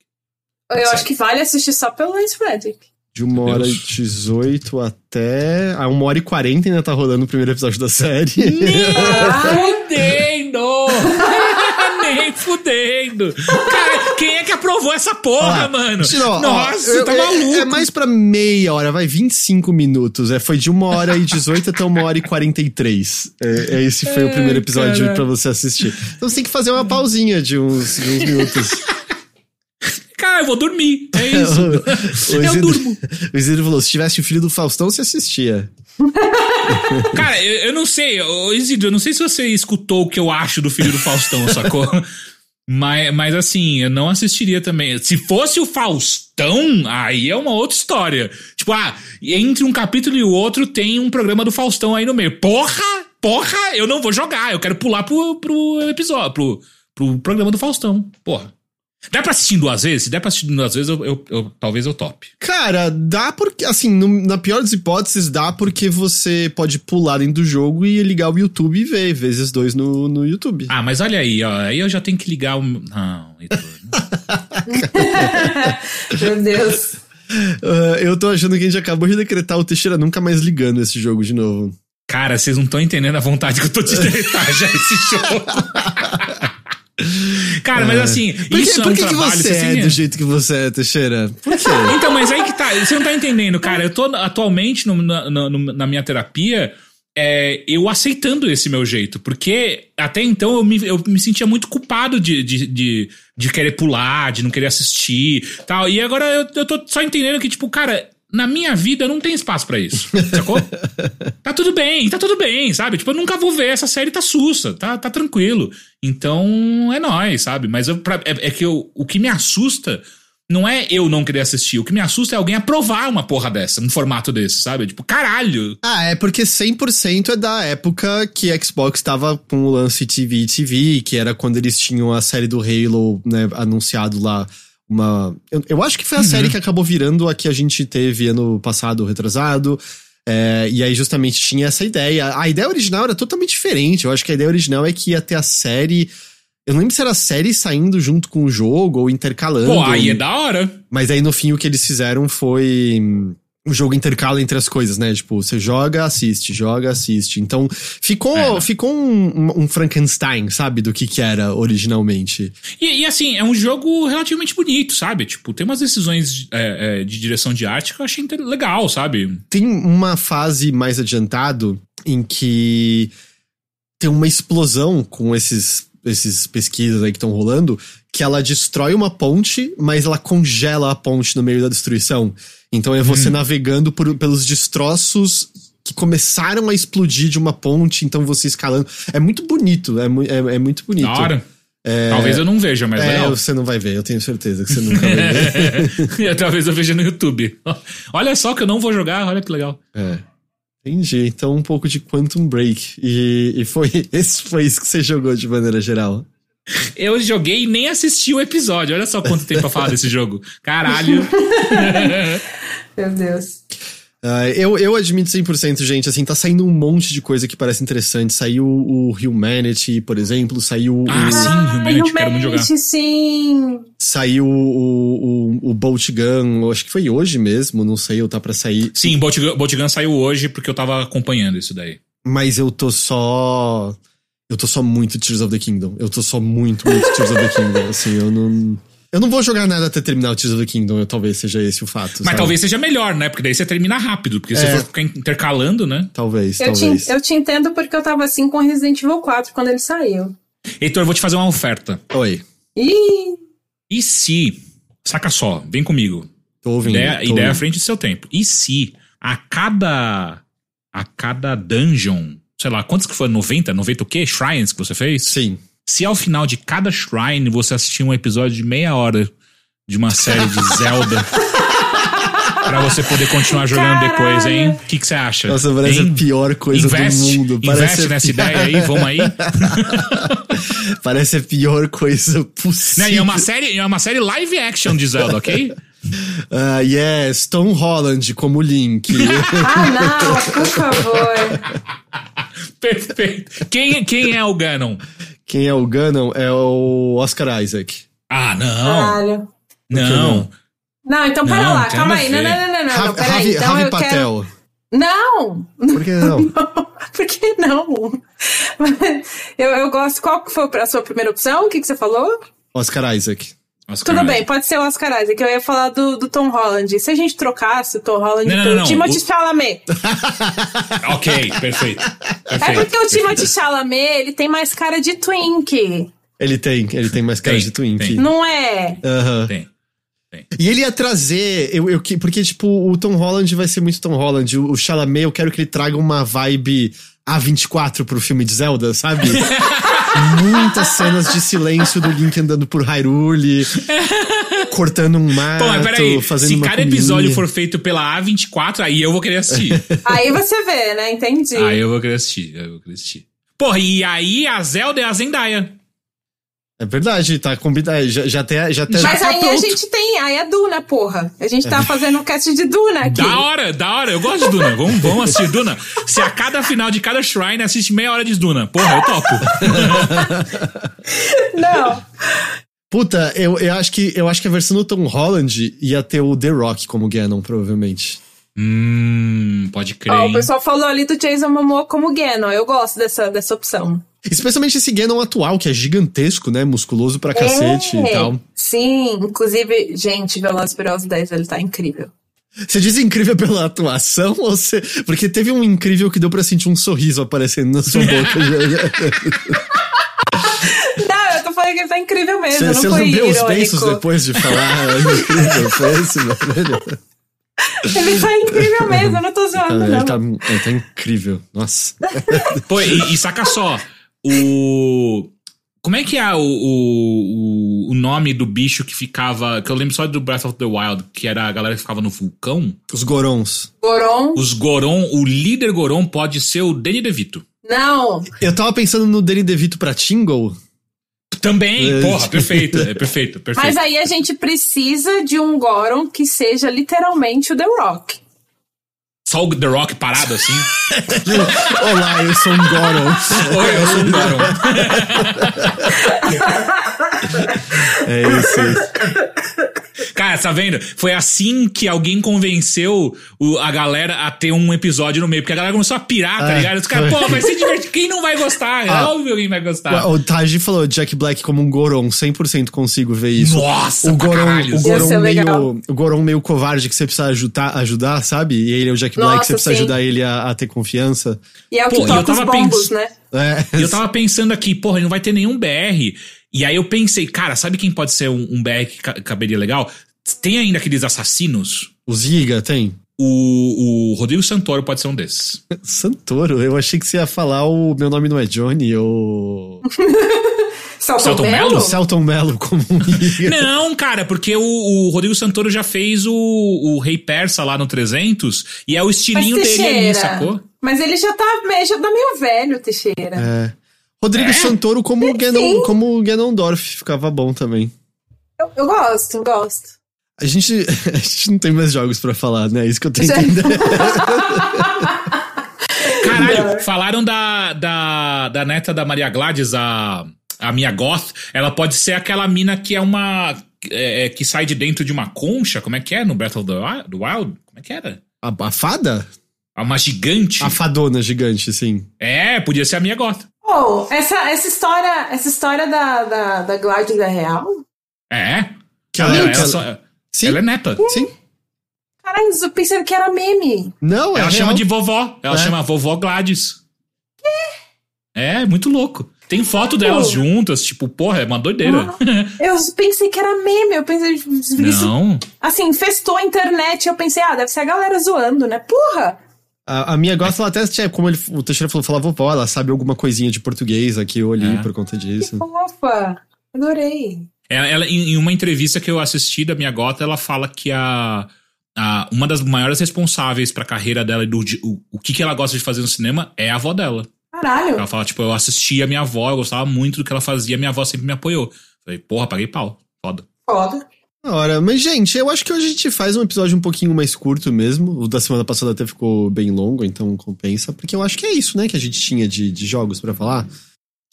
Eu acho que vale assistir só pelo Lance Reddick. De uma Meu hora e Deus. 18 até. A uma hora e 40 ainda tá rolando o primeiro episódio da série. [LAUGHS] Fudendo! [LAUGHS] Nem fudendo! Cara, quem é que aprovou essa porra, Ah, mano? Não, ó, Nossa, eu- tá é- maluco. É mais pra meia hora, vai 25 minutos. É, foi de uma hora e 18 até uma hora e 43. É, é, esse foi o Ai, primeiro episódio cara. pra você assistir. Então você tem que fazer uma pausinha de uns, de uns minutos. [LAUGHS] Cara, eu vou dormir. É [LAUGHS] isso. o, eu Isidro, durmo. o Isidro falou: se tivesse o filho do Faustão, você assistia. [LAUGHS] Cara, eu, eu não sei, ô, Isidro, eu não sei se você escutou o que eu acho do filho do Faustão, [LAUGHS] sacou? Mas, mas assim, eu não assistiria também. Se fosse o Faustão, aí é uma outra história. Tipo, ah, entre um capítulo e o outro tem um programa do Faustão aí no meio. Porra! Porra! Eu não vou jogar, eu quero pular pro, pro episódio, pro, pro programa do Faustão. Porra. Dá pra assistir em duas vezes? Se der pra assistir duas vezes, eu, eu- eu- talvez eu tope. Cara, dá porque, assim, no- na pior das hipóteses, dá porque você pode pular dentro do jogo e ligar o YouTube e ver, vezes dois no, no YouTube. Ah, mas olha aí, ó. Aí eu já tenho que ligar o. Não, Heitor. [LAUGHS] Meu Deus. Ah, eu tô achando que a gente acabou de decretar o Teixeira nunca mais ligando esse jogo de novo. Cara, vocês não estão entendendo a vontade que eu tô de deletar já esse jogo. [LAUGHS] Cara, mas assim, Por que, isso é por um que, que trabalho. você vocês é do jeito que você é, Teixeira? Por quê? [LAUGHS] Então, mas aí que tá. Você não tá entendendo, cara. Eu tô atualmente no- na, na- no- na minha terapia. é, eu aceitando esse meu jeito, porque até então eu me, eu me sentia muito culpado de, de, de, de querer pular, de não querer assistir tal. E agora eu, eu tô só entendendo que, tipo, cara, na minha vida não tem espaço pra isso, sacou? [LAUGHS] tá tudo bem, tá tudo bem, sabe? Tipo, eu nunca vou ver essa série, tá sussa, tá, tá tranquilo. Então é nóis, sabe? Mas eu, pra- é, é que eu, o que me assusta não é eu não querer assistir. O que me assusta é alguém aprovar uma porra dessa, um formato desse, sabe? Tipo, caralho. Ah, é porque 100% é da época que a Xbox tava com o lance TV TV, que era quando eles tinham a série do Halo, né, anunciado lá. Uma. Eu, eu acho que foi a série que acabou virando a que a gente teve ano passado, retrasado. É, e aí, justamente, tinha essa ideia. A ideia original era totalmente diferente. Eu acho que a ideia original é que ia ter a série. Eu não lembro se era a série saindo junto com o jogo ou intercalando. Pô, aí é da hora. Mas aí no fim o que eles fizeram foi. O jogo intercala entre as coisas, né? Tipo, você joga, assiste, joga, assiste. Então, ficou, É. ficou um, um- Frankenstein, sabe? Do que que era originalmente. E, e, assim, é um jogo relativamente bonito, sabe? Tipo, tem umas decisões é, é, de direção de arte que eu achei legal, sabe? Tem uma fase mais adiantado em que tem uma explosão com esses, esses pesquisas aí que estão rolando, que ela destrói uma ponte, mas ela congela a ponte no meio da destruição. Então é você navegando por- pelos destroços que começaram a explodir de uma ponte, então você escalando. É muito bonito, é, é, é muito bonito. Da hora. Talvez eu não veja, mas É, legal. você não vai ver, eu tenho certeza que você nunca vai ver. [LAUGHS] Talvez eu veja no YouTube. [LAUGHS] Olha só que eu não vou jogar, olha que legal. É. Entendi. Então um pouco de Quantum Break. E, e foi, [LAUGHS] esse foi isso que você jogou de maneira geral. Eu joguei e nem assisti o episódio. Olha só quanto tempo pra falar desse jogo. Caralho. [LAUGHS] Meu Deus. Ah, eu, eu admito 100%, gente. Assim, tá saindo um monte de coisa que parece interessante. Saiu o Humanity, por exemplo. Saiu Ah, o, sim, Humanity, quero muito jogar. Sim. saiu o, o, o Bolt Gun. eu Acho que foi hoje mesmo. Não sei, ou tá pra sair. Sim, Bolt Gun- Bolt Gun saiu hoje porque eu tava acompanhando isso daí. Mas eu tô só. Eu tô só muito Tears of the Kingdom. Eu tô só muito, muito Tears of the Kingdom. [LAUGHS] Assim, eu não. Eu não vou jogar nada até terminar o Tears of the Kingdom, eu, talvez seja esse o fato. Mas sabe? talvez seja melhor, né? Porque daí você termina rápido. Porque se É. você for ficar intercalando, né? Talvez, Eu te, talvez. eu te entendo porque eu tava assim com Resident Evil 4 quando ele saiu. Heitor, eu vou te fazer uma oferta. Oi, Ih, E se. Saca só, vem comigo. tô ouvindo. Ideia, tô ideia à frente do seu tempo. E se a cada. A cada dungeon. Sei lá, quantos que foi? 90? 90 o quê? Shrines que você fez? Sim. Se ao final de cada shrine você assistir um episódio de meia hora de uma série de [LAUGHS] Zelda. pra você poder continuar jogando Caralho. depois, hein? O que que você acha? Nossa, parece Hein? a pior coisa Investe, do mundo. investe Parece a nessa pi- ideia aí, vamos aí. [LAUGHS] Parece a pior coisa possível. Não, e é uma série, é uma série live action de Zelda, ok? [LAUGHS] Ah, yes, Tom Holland como Link. ah não, por favor. Perfeito. Quem, quem é o Ganon? Quem é o Ganon é o Oscar Isaac. Ah, não. Caralho. Não. não? Não, então para Não, lá, calma aí. Não, não, não, não, não. Ravi, Peraí. Ravi, Então Ravi eu quero. Patel. Não! Por que não? [LAUGHS] Por que não? [LAUGHS] Eu, eu gosto. Qual foi a sua primeira opção? O que, que você falou? Oscar Isaac. Oscar Tudo Isaac. bem, pode ser o Oscar Isaac. Eu ia falar do, do Tom Holland. Se a gente trocasse o Tom Holland Não, não, pelo não, Timothy o- Chalamet. [LAUGHS] Ok, perfeito. É perfeito porque o. Timothy Chalamet, ele tem mais cara de Twink. Ele tem, ele tem mais cara Tem, de Twink. tem. Não é? Aham. Tem. E ele ia trazer, eu, eu, que- porque, tipo, o Tom Holland vai ser muito Tom Holland. O, o Chalamet, eu quero que ele traga uma vibe A24 pro filme de Zelda, sabe? [LAUGHS] Muitas cenas de silêncio do Link andando por Hyrule, cortando um mato, Pô, mas peraí, fazendo se uma cada episódio for feito pela A24, aí eu vou querer assistir. Aí você vê, né? Entendi. aí eu vou querer assistir, aí eu vou querer assistir. Porra, e aí a Zelda é a Zendaya. É verdade, tá combinado. Já, já até. Já até Mas tá aí a pronto. gente tem, aí é Duna, porra. A gente tá fazendo um cast de Duna aqui. Da hora, da hora. Eu gosto de Duna. Vamos, vamos assistir Duna. Se a cada final de cada shrine assiste meia hora de Duna. Porra, eu topo. Não. Puta, eu, eu, acho que, eu acho que a versão do Tom Holland ia ter o The Rock como Ganon, provavelmente. Hum, pode crer. Ó, o pessoal falou ali do Jason Momoa como Ganon. Eu gosto dessa, dessa opção. Especialmente esse Ganon atual, que é gigantesco, né? Musculoso pra cacete É, e tal. Sim, inclusive, gente, Velozes e Furiosos 10, ele tá incrível. Você diz incrível pela atuação [LAUGHS] ou você. Porque teve um incrível que deu pra sentir um sorriso aparecendo na sua boca. [LAUGHS] Não, eu tô falando que ele tá incrível mesmo, Você, não você foi lambeu os beiços depois de falar "É incrível, foi esse, velho? [LAUGHS] Ele tá incrível mesmo, eu não tô zoando, Ele não. tá, ele tá incrível. Nossa. Pô, e, e saca só. O. Como é que é o, o, o nome do bicho que ficava. Que eu lembro só do Breath of the Wild, que era a galera que ficava no vulcão? Os Gorons. Goron? Os Goron, o líder Goron pode ser o Danny DeVito. Não. Eu tava pensando no Danny DeVito pra Tingle. Também, É. porra, perfeito, é perfeito, [LAUGHS] perfeito. Mas aí a gente precisa de um Goron que seja literalmente o The Rock. Só o The Rock parado assim. [LAUGHS] Olá, eu sou um Goron. [LAUGHS] Oi, eu sou um Goron. É isso. É. Cara, tá vendo? Foi assim que alguém convenceu o- a galera a ter um episódio no meio. Porque a galera começou a pirar, tá É, ligado? Os caras, [LAUGHS] pô, vai ser divertido. Quem não vai gostar? É Ah. óbvio que alguém vai gostar. O Taji falou Jack Black como um Goron, 100% consigo ver isso. Nossa, o Goron, caralho. o Goron legal. meio, o Goron meio covarde que você precisa ajudar, ajudar, sabe? E ele é o Jack Black, Nossa, você precisa sim. ajudar ele a, a ter confiança. E é o Pô, que eu toca os bombos, pens- né? É. E eu tava pensando aqui, porra, não vai ter nenhum BR. E aí eu pensei, cara, sabe quem pode ser um, um BR que ca- caberia legal? Tem ainda aqueles assassinos? O Ziga tem. O, o Rodrigo Santoro pode ser um desses. [LAUGHS] Santoro, eu achei que você ia falar o meu nome não é Johnny ou [LAUGHS] Celton Celton Mello? Mello? Celton Mello como um. Não, cara, porque o, o Rodrigo Santoro já fez o, o Rei Persa lá no 300 e é o estilinho dele ali, Teixeira. sacou? Mas ele já tá, meio- já tá meio velho, Teixeira. É. Rodrigo É? Santoro como o Sim. Ganon, como o Ganondorf, ficava bom também. Eu, eu gosto, eu gosto. A gente, [LAUGHS] a gente não tem mais jogos pra falar, né? É isso que eu tô entendendo. [LAUGHS] Caralho, falaram da, da, da neta da Maria Gladys, a, a Mia Goth. Ela pode ser aquela mina que é uma. é, que sai de dentro de uma concha. Como é que é no Breath of the Wi- the Wild? Como é que era? A, a fada? Uma gigante. A fadona gigante, sim. É, podia ser a Mia Goth. Oh, essa, essa história, essa história da, da, da Gladys é real? É. Que ela, ela- ela que ela- só- Sim, ela é neta. sim. Caralho, eu pensei que era meme. Não, é Ela real. chama de vovó. Ela É. chama vovó Gladys. É, muito louco. Tem foto delas juntas, tipo, porra, é uma doideira. Eu pensei que era meme, eu pensei isso, Não. assim, festou a internet, eu pensei, ah, deve ser a galera zoando, né? Porra! A, a minha gosta, ela até, tinha- como ele, o Teixeira falou, falava vovó, ela sabe alguma coisinha de português aqui ou ali É. por conta Que disso. fofa! Adorei. Ela, ela- em, uma entrevista que eu assisti da minha gota, ela fala que a, a- uma das maiores responsáveis pra carreira dela e do de- o, o que, que ela gosta de fazer no cinema é a avó dela. Caralho. Ela fala, tipo, eu assistia a minha avó, eu gostava muito do que ela fazia, minha avó sempre me apoiou. Falei, porra, paguei pau. Foda. Foda. Da hora. Mas, gente, eu acho que hoje a gente faz um episódio um pouquinho mais curto mesmo. O da semana passada até ficou bem longo, então compensa. Porque eu acho que é isso, né, que a gente tinha de, de jogos pra falar.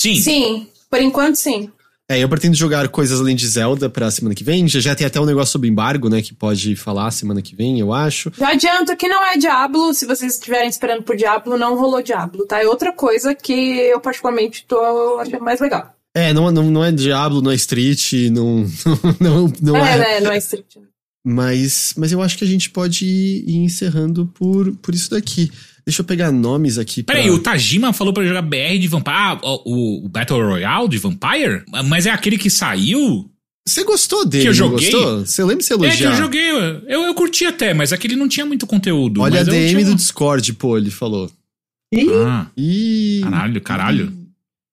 Sim. Sim, por enquanto sim. É, eu pretendo jogar coisas além de Zelda pra semana que vem. Já, já tem até um negócio sobre embargo, né? Que pode falar semana que vem, eu acho. Já adianto que não é Diablo. Se vocês estiverem esperando por Diablo, não rolou Diablo, tá? É outra coisa que eu particularmente tô achando mais legal. É, não, não, não é Diablo, não é Street, não. [LAUGHS] Não, não, é, é. né? Não é Street. Mas, mas eu acho que a gente pode ir, ir encerrando por, por isso daqui. Deixa eu pegar nomes aqui. Pra... Peraí, o Tajima falou pra jogar BR de Vampire. Ah, o, o Battle Royale de Vampire? Mas é aquele que saiu? Você gostou dele? Que eu não joguei? Gostou? Você lembra de se elogiar? É que eu joguei. Eu, eu curti até, mas aquele não tinha muito conteúdo. Olha a DM tinha- do Discord, pô, ele falou. Ah, Ih. caralho, caralho.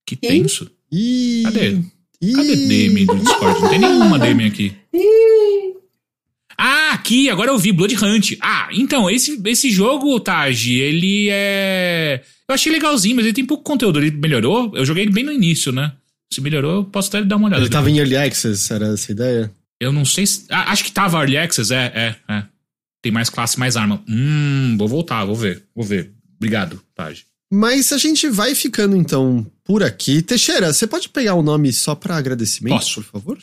Que tenso. Ih. Cadê? Ih. Cadê DM do Discord? Não tem nenhuma [LAUGHS] DM aqui. Ah, aqui, agora eu vi Blood Hunt. Ah, então, esse, esse jogo, Taj, ele é. Eu achei legalzinho, mas ele tem pouco conteúdo. Ele melhorou? Eu joguei ele bem no início, né? Se melhorou, eu posso até dar uma olhada. Ele tava em Early Access, era essa a ideia? Eu não sei se. ah, acho que tava Early Access, é, é, é. Tem mais classe, mais arma. Hum, vou voltar, vou ver, vou ver. Obrigado, Taj. Mas a gente vai ficando então por aqui. Teixeira, você pode pegar o nome só pra agradecimento, Posso. por favor?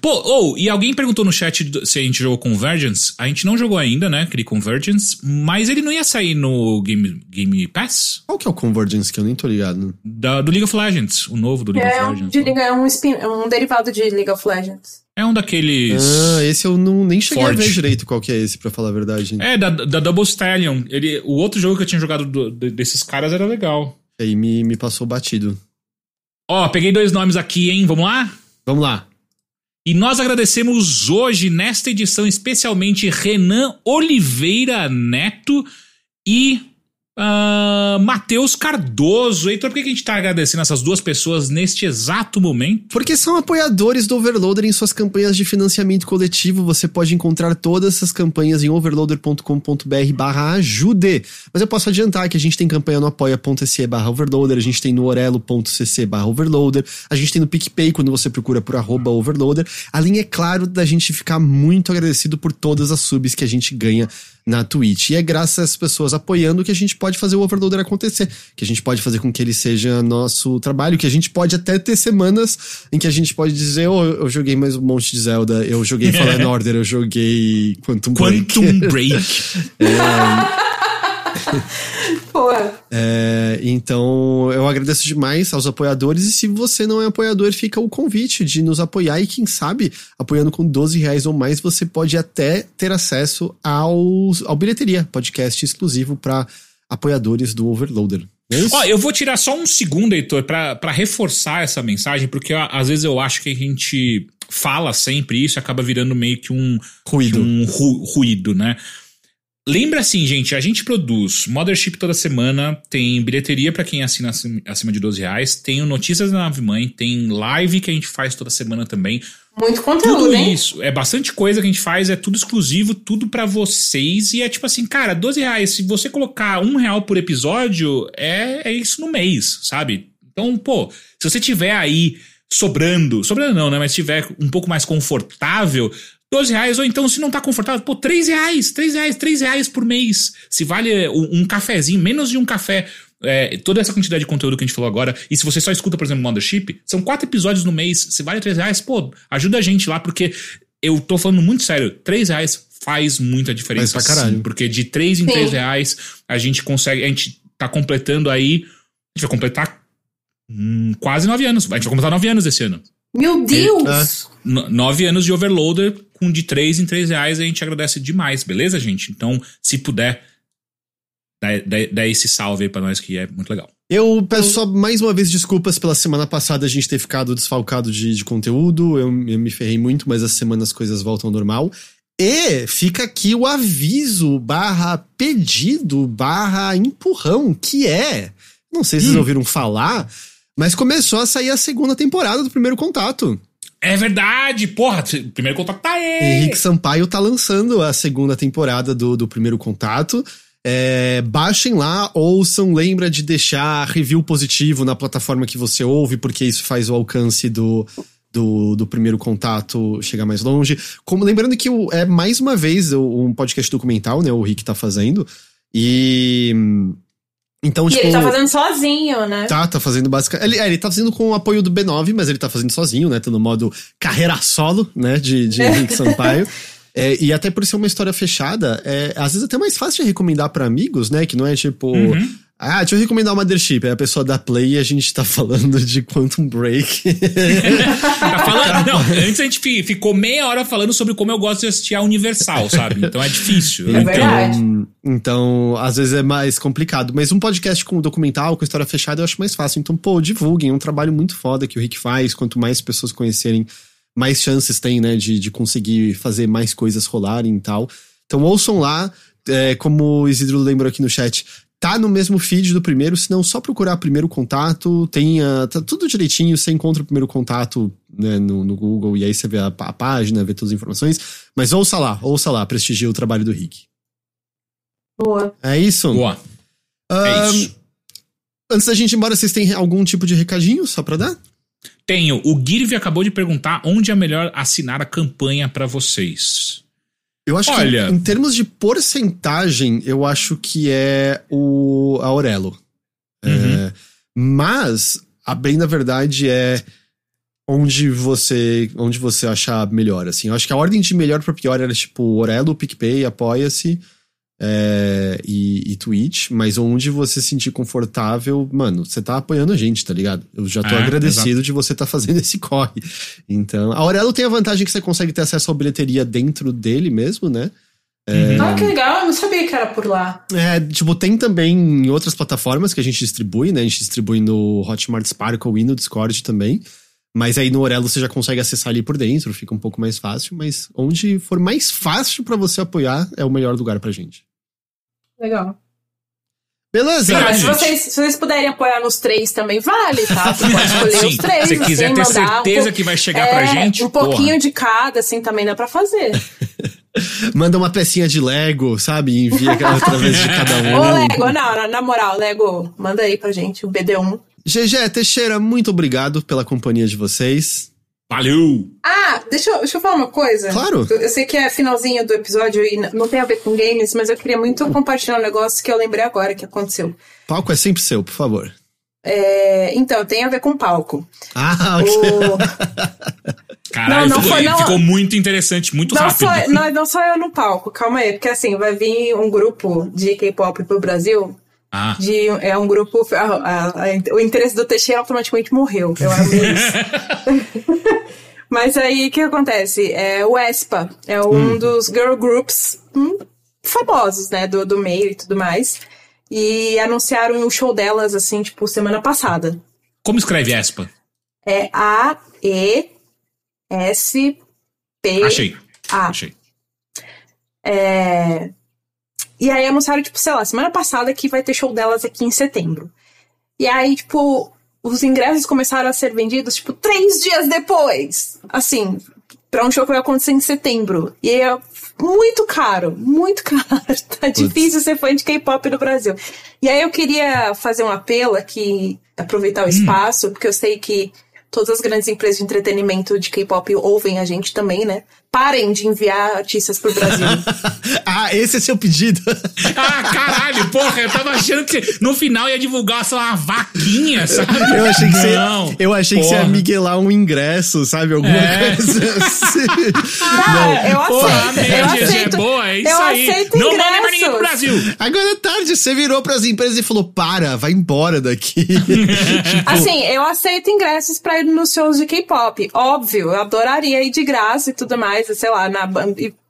Pô, ou, e alguém perguntou no chat se a gente jogou Convergence. A gente não jogou ainda, né? Aquele Convergence, mas ele não ia sair no Game, Game Pass Qual que é o Convergence que eu nem tô ligado? da, do League of Legends, o novo do League É of um, Legends. de Liga- é um, spin, é um derivado de League of Legends. É um daqueles. Ah, esse eu não, nem cheguei Forte. a ver direito qual que é esse, pra falar a verdade. É, da, da Double Stallion. Ele, o outro jogo que eu tinha jogado do- de- desses caras era legal. Aí me, me passou batido. Ó, peguei dois nomes aqui, hein? Vamos lá? Vamos lá. E nós agradecemos hoje, nesta edição, especialmente Renan Oliveira Neto e ah, Matheus Cardoso. Heitor, por que a gente tá agradecendo essas duas pessoas neste exato momento? Porque são apoiadores do Overloader em suas campanhas de financiamento coletivo. Você pode encontrar todas essas campanhas em overloader.com.br barra ajude. Mas eu posso adiantar que a gente tem campanha no apoia.se barra overloader, a gente tem no orelo.cc barra overloader, a gente tem no PicPay quando você procura por arroba overloader. Além, é claro, da gente ficar muito agradecido por todas as subs que a gente ganha na Twitch. E é graças a essas pessoas apoiando que a gente pode fazer o Overloader acontecer, que a gente pode fazer com que ele seja nosso trabalho, que a gente pode até ter semanas em que a gente pode dizer, oh, eu joguei mais um monte de Zelda, eu joguei [LAUGHS] Fallen Order, eu joguei Quantum Break. Quantum Break. [LAUGHS] [LAUGHS] Porra. É, então, eu agradeço demais aos apoiadores. E se você não é apoiador, fica o convite de nos apoiar. E quem sabe, apoiando com 12 reais ou mais, você pode até ter acesso ao, ao Bilheteria, podcast exclusivo para apoiadores do Overloader. É? Ó, eu vou tirar só um segundo, Heitor, pra, pra reforçar essa mensagem, porque ó, às vezes eu acho que a gente fala sempre isso e acaba virando meio que um Ruído. que um ru- ruído, né? Lembra assim, gente, a gente produz Mothership toda semana, tem bilheteria pra quem assina acima, de 12 reais, tem Notícias da Nave Mãe, tem live que a gente faz toda semana também. Muito conteúdo, Tudo hein? isso, é bastante coisa que a gente faz, é tudo exclusivo, tudo pra vocês. E é tipo assim, cara, 12 reais. Se você colocar um real por episódio, é, é isso no mês, sabe? Então, pô, se você tiver aí sobrando, sobrando não, né? Mas tiver um pouco mais confortável, 12 reais, ou então se não tá confortável, pô, 3 reais, 3 reais, 3 reais por mês. Se vale um, um cafezinho, menos de um café. é, toda essa quantidade de conteúdo que a gente falou agora, e se você só escuta, por exemplo, Mothership, são quatro episódios no mês, se vale 3 reais, pô, ajuda a gente lá, porque eu tô falando muito sério, 3 reais faz muita diferença. Faz pra caralho. sim, porque de 3 em. 3 reais, a gente consegue, a gente tá completando aí, a gente vai completar hum, quase 9 anos, a gente vai completar 9 anos esse ano. Meu Deus! No- nove anos de overloader, com de 3 em 3 reais, a gente agradece demais, beleza, gente? Então, se puder, dá, dá, dá esse salve aí pra nós, que é muito legal. Eu peço só mais uma vez desculpas pela semana passada a gente ter ficado desfalcado de, de conteúdo. Eu, eu me ferrei muito, mas essa semana as coisas voltam ao normal. E fica aqui o aviso barra pedido barra empurrão, que é. Não sei se vocês ouviram falar, mas começou a sair a segunda temporada do primeiro contato. É verdade, porra, primeiro contato tá aí. Henrique Sampaio tá lançando a segunda temporada do, do primeiro contato. É, baixem lá, ouçam, lembra de deixar review positivo na plataforma que você ouve, porque isso faz o alcance do, do, do primeiro contato chegar mais longe. Como lembrando que o- é mais uma vez um podcast documental, né? O Rick tá fazendo. E Então, E tipo. ele tá fazendo sozinho, né? Tá, tá fazendo basicamente. Ele, é, ele tá fazendo com o apoio do B9, mas ele tá fazendo sozinho, né? Tá no modo carreira solo, né? De, de Henrique Sampaio. [LAUGHS] É, e até por ser uma história fechada, é às vezes até mais fácil de recomendar pra amigos, né? Que não é tipo. Ah, deixa eu recomendar o Mothership. Aí a pessoa dá play e a gente tá falando de Quantum Break. [LAUGHS] Tá falando, [LAUGHS] não, antes a gente fi- ficou meia hora falando sobre como eu gosto de assistir a Universal, sabe? Então é difícil. É verdade. Então, então, às vezes é mais complicado. Mas um podcast com documental, com história fechada, eu acho mais fácil. Então, pô, divulguem. É um trabalho muito foda que o Rick faz. Quanto mais pessoas conhecerem, mais chances tem, né, de, de conseguir fazer mais coisas rolarem e tal. Então, ouçam lá. É, como o Isidro lembrou aqui no chat, tá no mesmo feed do primeiro, se não só procurar primeiro contato, tem a- tá tudo direitinho, você encontra o primeiro contato né, no, no Google e aí você vê a, a página, vê todas as informações. Mas ouça lá, ouça lá, prestigia o trabalho do Rick. Boa. É isso? Boa. É Ahn, isso. Antes da gente ir embora, vocês têm algum tipo de recadinho só pra dar? Tenho. O Girve acabou de perguntar onde é melhor assinar a campanha pra vocês. Eu acho Olha- que em termos de porcentagem, eu acho que é o a Aurelo. É, Uhum. mas, a bem da verdade, é onde você onde você achar melhor, assim. Eu acho que a ordem de melhor pra pior era tipo Orelo, PicPay, Apoia-se é, e, e Twitch, mas onde você se sentir confortável, mano, você tá apoiando a gente, tá ligado? Eu já tô É, agradecido de você tá fazendo esse corre. Então, a Aurelo tem a vantagem que você consegue ter acesso à bilheteria dentro dele mesmo, né? Ah, que legal. Eu não sabia que era por lá. É, tipo, tem também em outras plataformas que a gente distribui, né? A gente distribui no Hotmart Sparkle e no Discord também. Mas aí no Orelo você já consegue acessar ali por dentro, fica um pouco mais fácil. Mas onde for mais fácil pra você apoiar, é o melhor lugar pra gente. Legal. Beleza? Não, mas se gente. vocês, se vocês puderem apoiar nos três também, vale, tá? Você pode [LAUGHS] escolher Sim, os três. se quiser assim, ter um certeza pouco- que vai chegar é, pra gente, Um pouquinho porra. de cada, assim, também dá pra fazer. [LAUGHS] Manda uma pecinha de Lego, sabe? Envia através [LAUGHS] de cada um. Ô, Lego, não, na, na moral, Lego, manda aí pra gente o BD1. GG Teixeira, muito obrigado pela companhia de vocês. Valeu! Ah, deixa eu, deixa eu falar uma coisa. Claro. Eu, eu sei que é finalzinho do episódio e não tem a ver com games, mas eu queria muito compartilhar um negócio que eu lembrei agora que aconteceu. Palco é sempre seu, por favor. É, então, tem a ver com palco. Ah, [LAUGHS] ok. O, Caralho, Não, não ficou, foi, não. ficou muito interessante, muito Não rápido. só, não, [LAUGHS] não só eu no palco, calma aí, porque assim, vai vir um grupo de K-pop pro Brasil. Ah, De, é um grupo. a- a- a- o interesse do Teixeira automaticamente morreu. Eu amei isso. [LAUGHS] Mas aí o que acontece? É, o ESPA é um dos girl groups hum, famosos, né? Do, do meio e tudo mais. E anunciaram o show delas, assim, tipo, semana passada. como escreve Espa? É A-E-S-P. Achei. A. Achei. É... E aí anunciaram, tipo, sei lá, semana passada que vai ter show delas aqui em setembro. E aí, tipo, os ingressos começaram a ser vendidos, tipo, três dias depois. Assim, pra um show que vai acontecer em setembro. E é muito caro, muito [LAUGHS] caro. Tá difícil ser fã de K-pop no Brasil. E aí eu queria fazer um apelo aqui, aproveitar o espaço, porque eu sei que todas as grandes empresas de entretenimento de K-pop ouvem a gente também, né? Parem de enviar artistas pro Brasil. [LAUGHS] ah, esse é seu pedido. [LAUGHS] Ah, caralho, porra, eu tava achando que no final ia divulgar, sei lá, uma vaquinha, sabe? Eu achei que Não, você, eu achei que você ia miguelar um ingresso, sabe? Alguma É. coisa assim. Ah, [LAUGHS] eu Porra, aceito, eu GG aceito. é boa, é isso eu aí. aceito Não manda pra ninguém pro ingressos. Brasil. Agora é tarde, você virou pras empresas e falou: para, vai embora daqui. Tipo, Assim, eu aceito ingressos pra ir nos shows de K-pop. Óbvio, eu adoraria ir de graça e tudo mais, sei lá, na,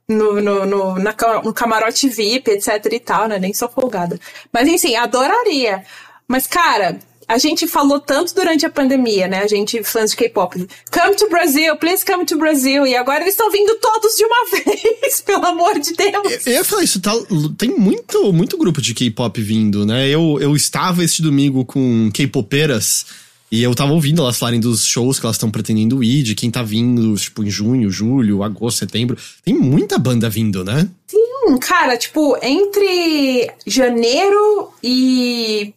no, no, no, na, no camarote VIP, etc e tal, né? Nem sou folgada. Mas, enfim, adoraria. Mas, cara, a gente falou tanto durante a pandemia, né? A gente, fãs de K-pop, come to Brazil, please come to Brazil. E agora eles estão vindo todos de uma [LAUGHS] vez, pelo amor de Deus. Eu ia falar isso, tá, tem muito, muito grupo de K-pop vindo, né? Eu, eu estava este domingo com K-popeiras e eu tava ouvindo elas falarem dos shows que elas estão pretendendo ir, de quem tá vindo, tipo, em junho, julho, agosto, setembro. Tem muita banda vindo, né? Hum, cara, tipo, entre janeiro e.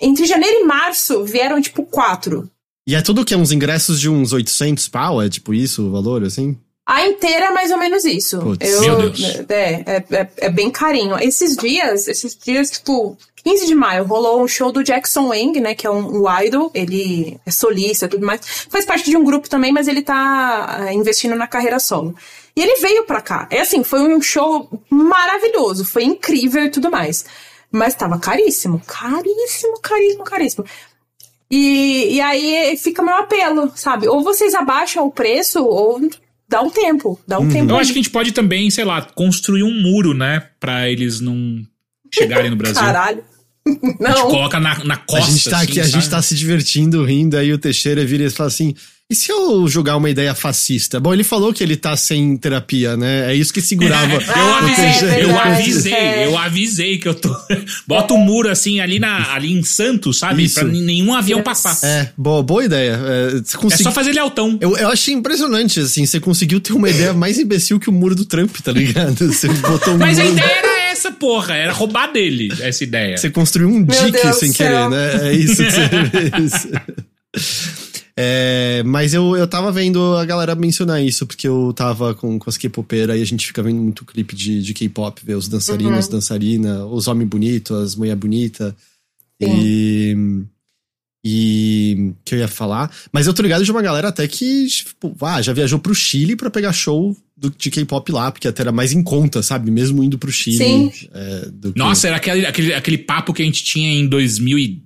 Entre janeiro e março vieram, tipo, quatro. E é tudo que é uns ingressos de uns 800 pau, é tipo isso o valor, assim? A inteira é mais ou menos isso. Putz. Eu, Meu Deus. É, é, é, é bem carinho. Esses dias, esses dias, tipo, 15 de maio, rolou um show do Jackson Wang, né? Que é um, um idol. Ele é solista e tudo mais. Faz parte de um grupo também, mas ele tá é, investindo na carreira solo. E ele veio pra cá. É assim, foi um show maravilhoso. Foi incrível e tudo mais. Mas tava caríssimo. Caríssimo, caríssimo, caríssimo. E, e aí fica meu apelo, sabe? Ou vocês abaixam o preço, ou dá um tempo. Dá um tempo. Eu acho que a gente pode também, sei lá, construir um muro, né? Pra eles não chegarem no Brasil. Caralho. A gente Não. coloca na, na A costa. gente tá assim, aqui, a gente tá se divertindo, rindo, aí o Teixeira vira e fala assim: e se eu jogar uma ideia fascista? Bom, ele falou que ele tá sem terapia, né? É isso que segurava. [LAUGHS] Eu Ah, avisei, é eu avisei, é. eu avisei que eu tô. [LAUGHS] Bota um muro assim ali, na, ali em Santos, sabe? Isso. Pra nenhum avião Yes. passar. É, boa, boa ideia. É, você É consegui- só fazer ele altão. eu, eu achei impressionante, assim, você conseguiu ter uma ideia mais imbecil que o muro do Trump, tá ligado? [LAUGHS] Você botou um Mas a muro- ideia era essa, porra. Era roubar dele, essa ideia. Você construiu um dique sem do querer, céu. né? É isso que você fez. É, mas eu, eu tava vendo a galera mencionar isso, porque eu tava com, com as K-popeiras e a gente fica vendo muito clipe de, de K-pop, ver os dançarinos, dançarina, os homens bonitos, as mulher bonita. E. E. que eu ia falar. Mas eu tô ligado de uma galera até que, tipo, ah, já viajou pro Chile pra pegar show do, de K-pop lá, porque até era mais em conta, sabe? Mesmo indo pro Chile. Sim. é, do que- Nossa, era aquele, aquele, aquele papo que a gente tinha em 2000 e,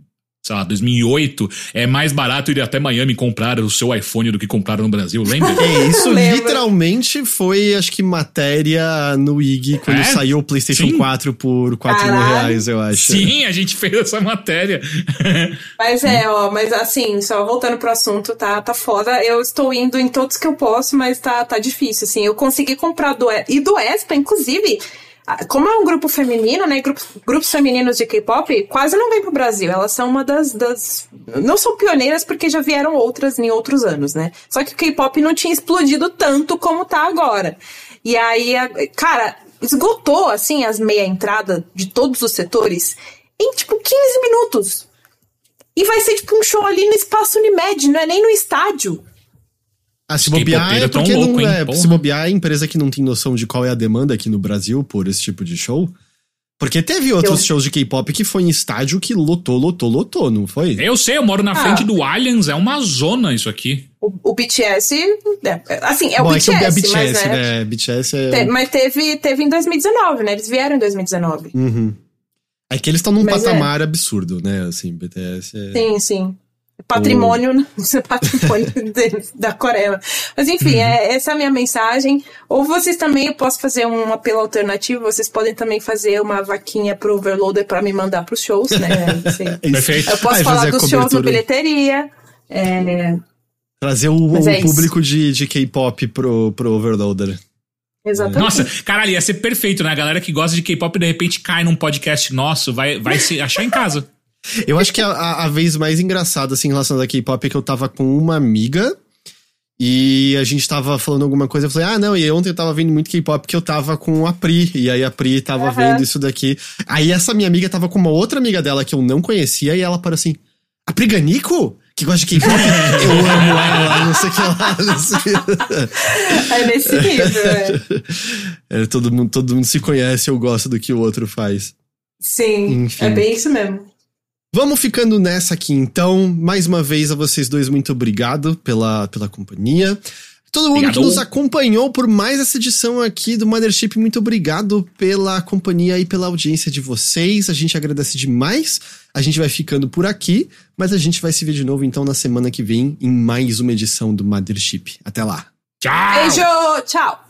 sei lá, 2008. É mais barato ir até Miami comprar o seu iPhone do que comprar no Brasil, lembra? [LAUGHS] É, isso literalmente foi, acho que, matéria no IG quando É? saiu o PlayStation Sim. 4 por 4 mil Caralho. reais, eu acho. Sim, a gente fez essa matéria. [LAUGHS] Mas é, ó, mas assim, só voltando pro assunto, tá, tá foda. Eu estou indo em todos que eu posso, mas tá, tá difícil, assim. Eu consegui comprar do E- e do ESPA, inclusive, como é um grupo feminino, né? Grupos, grupos femininos de K-pop quase não vem pro Brasil. Elas são uma das, das. Não são pioneiras porque já vieram outras em outros anos, né? Só que o K-pop não tinha explodido tanto como tá agora. E aí, cara, esgotou, assim, as meia entrada de todos os setores em, tipo, 15 minutos. E vai ser tipo um show ali no espaço Unimed, não é nem no estádio. Ah, se bobear é tão porque louco, não hein? é. Se bobear é empresa que não tem noção de qual é a demanda aqui no Brasil por esse tipo de show. Porque teve outros Eu- shows de K-pop que foi em estádio que lotou, lotou, lotou, não foi? Eu sei, eu moro na Ah. frente do Allianz, é uma zona isso aqui. O, o BTS, é, é, assim, é Bom, o é que BTS, é BTS, mas, né, né? BTS é. te- mas teve, teve em 2019, né? Eles vieram em 2019. Uhum. É que eles estão num Mas é. patamar absurdo, né? Assim, BTS é. Sim, sim. Patrimônio, né? Isso é patrimônio [LAUGHS] deles, da Coreia. Mas enfim, Uhum. é, essa é a minha mensagem. Ou vocês também, eu posso fazer um apelo alternativo, vocês podem também fazer uma vaquinha pro Overloader pra me mandar pros shows, né? É [LAUGHS] isso. Perfeito. Eu posso Aí falar dos shows no cobertura. bilheteria. É, Trazer o, o é isso. público de, de K-pop pro, pro Overloader. exatamente. Nossa, caralho, ia ser perfeito, né? A galera que gosta de K-pop de repente cai num podcast nosso, vai, vai se achar em casa. Eu acho que a, a, vez mais engraçada, assim, em relação a K-pop é que eu tava com uma amiga e a gente tava falando alguma coisa. Eu falei, ah, não, e ontem eu tava vendo muito K-pop porque eu tava com a Pri. E aí a Pri tava Aham. vendo isso daqui. Aí essa minha amiga tava com uma outra amiga dela que eu não conhecia e ela parou assim: a Pri Ganico? Que gosta de K-pop? [LAUGHS] eu amo ela, não sei o que lá. É nesse nível, é. É, todo, mundo, todo mundo se conhece, eu gosto do que o outro faz. Sim, Enfim. é bem isso mesmo. Vamos ficando nessa aqui então. Mais uma vez a vocês dois, muito obrigado pela, pela companhia. Todo mundo que Obrigado. nos acompanhou por mais essa edição aqui do Mothership, muito obrigado pela companhia e pela audiência de vocês. A gente agradece demais. A gente vai ficando por aqui, mas a gente vai se ver de novo então na semana que vem em mais uma edição do Mothership. Até lá. Tchau! Beijo, tchau.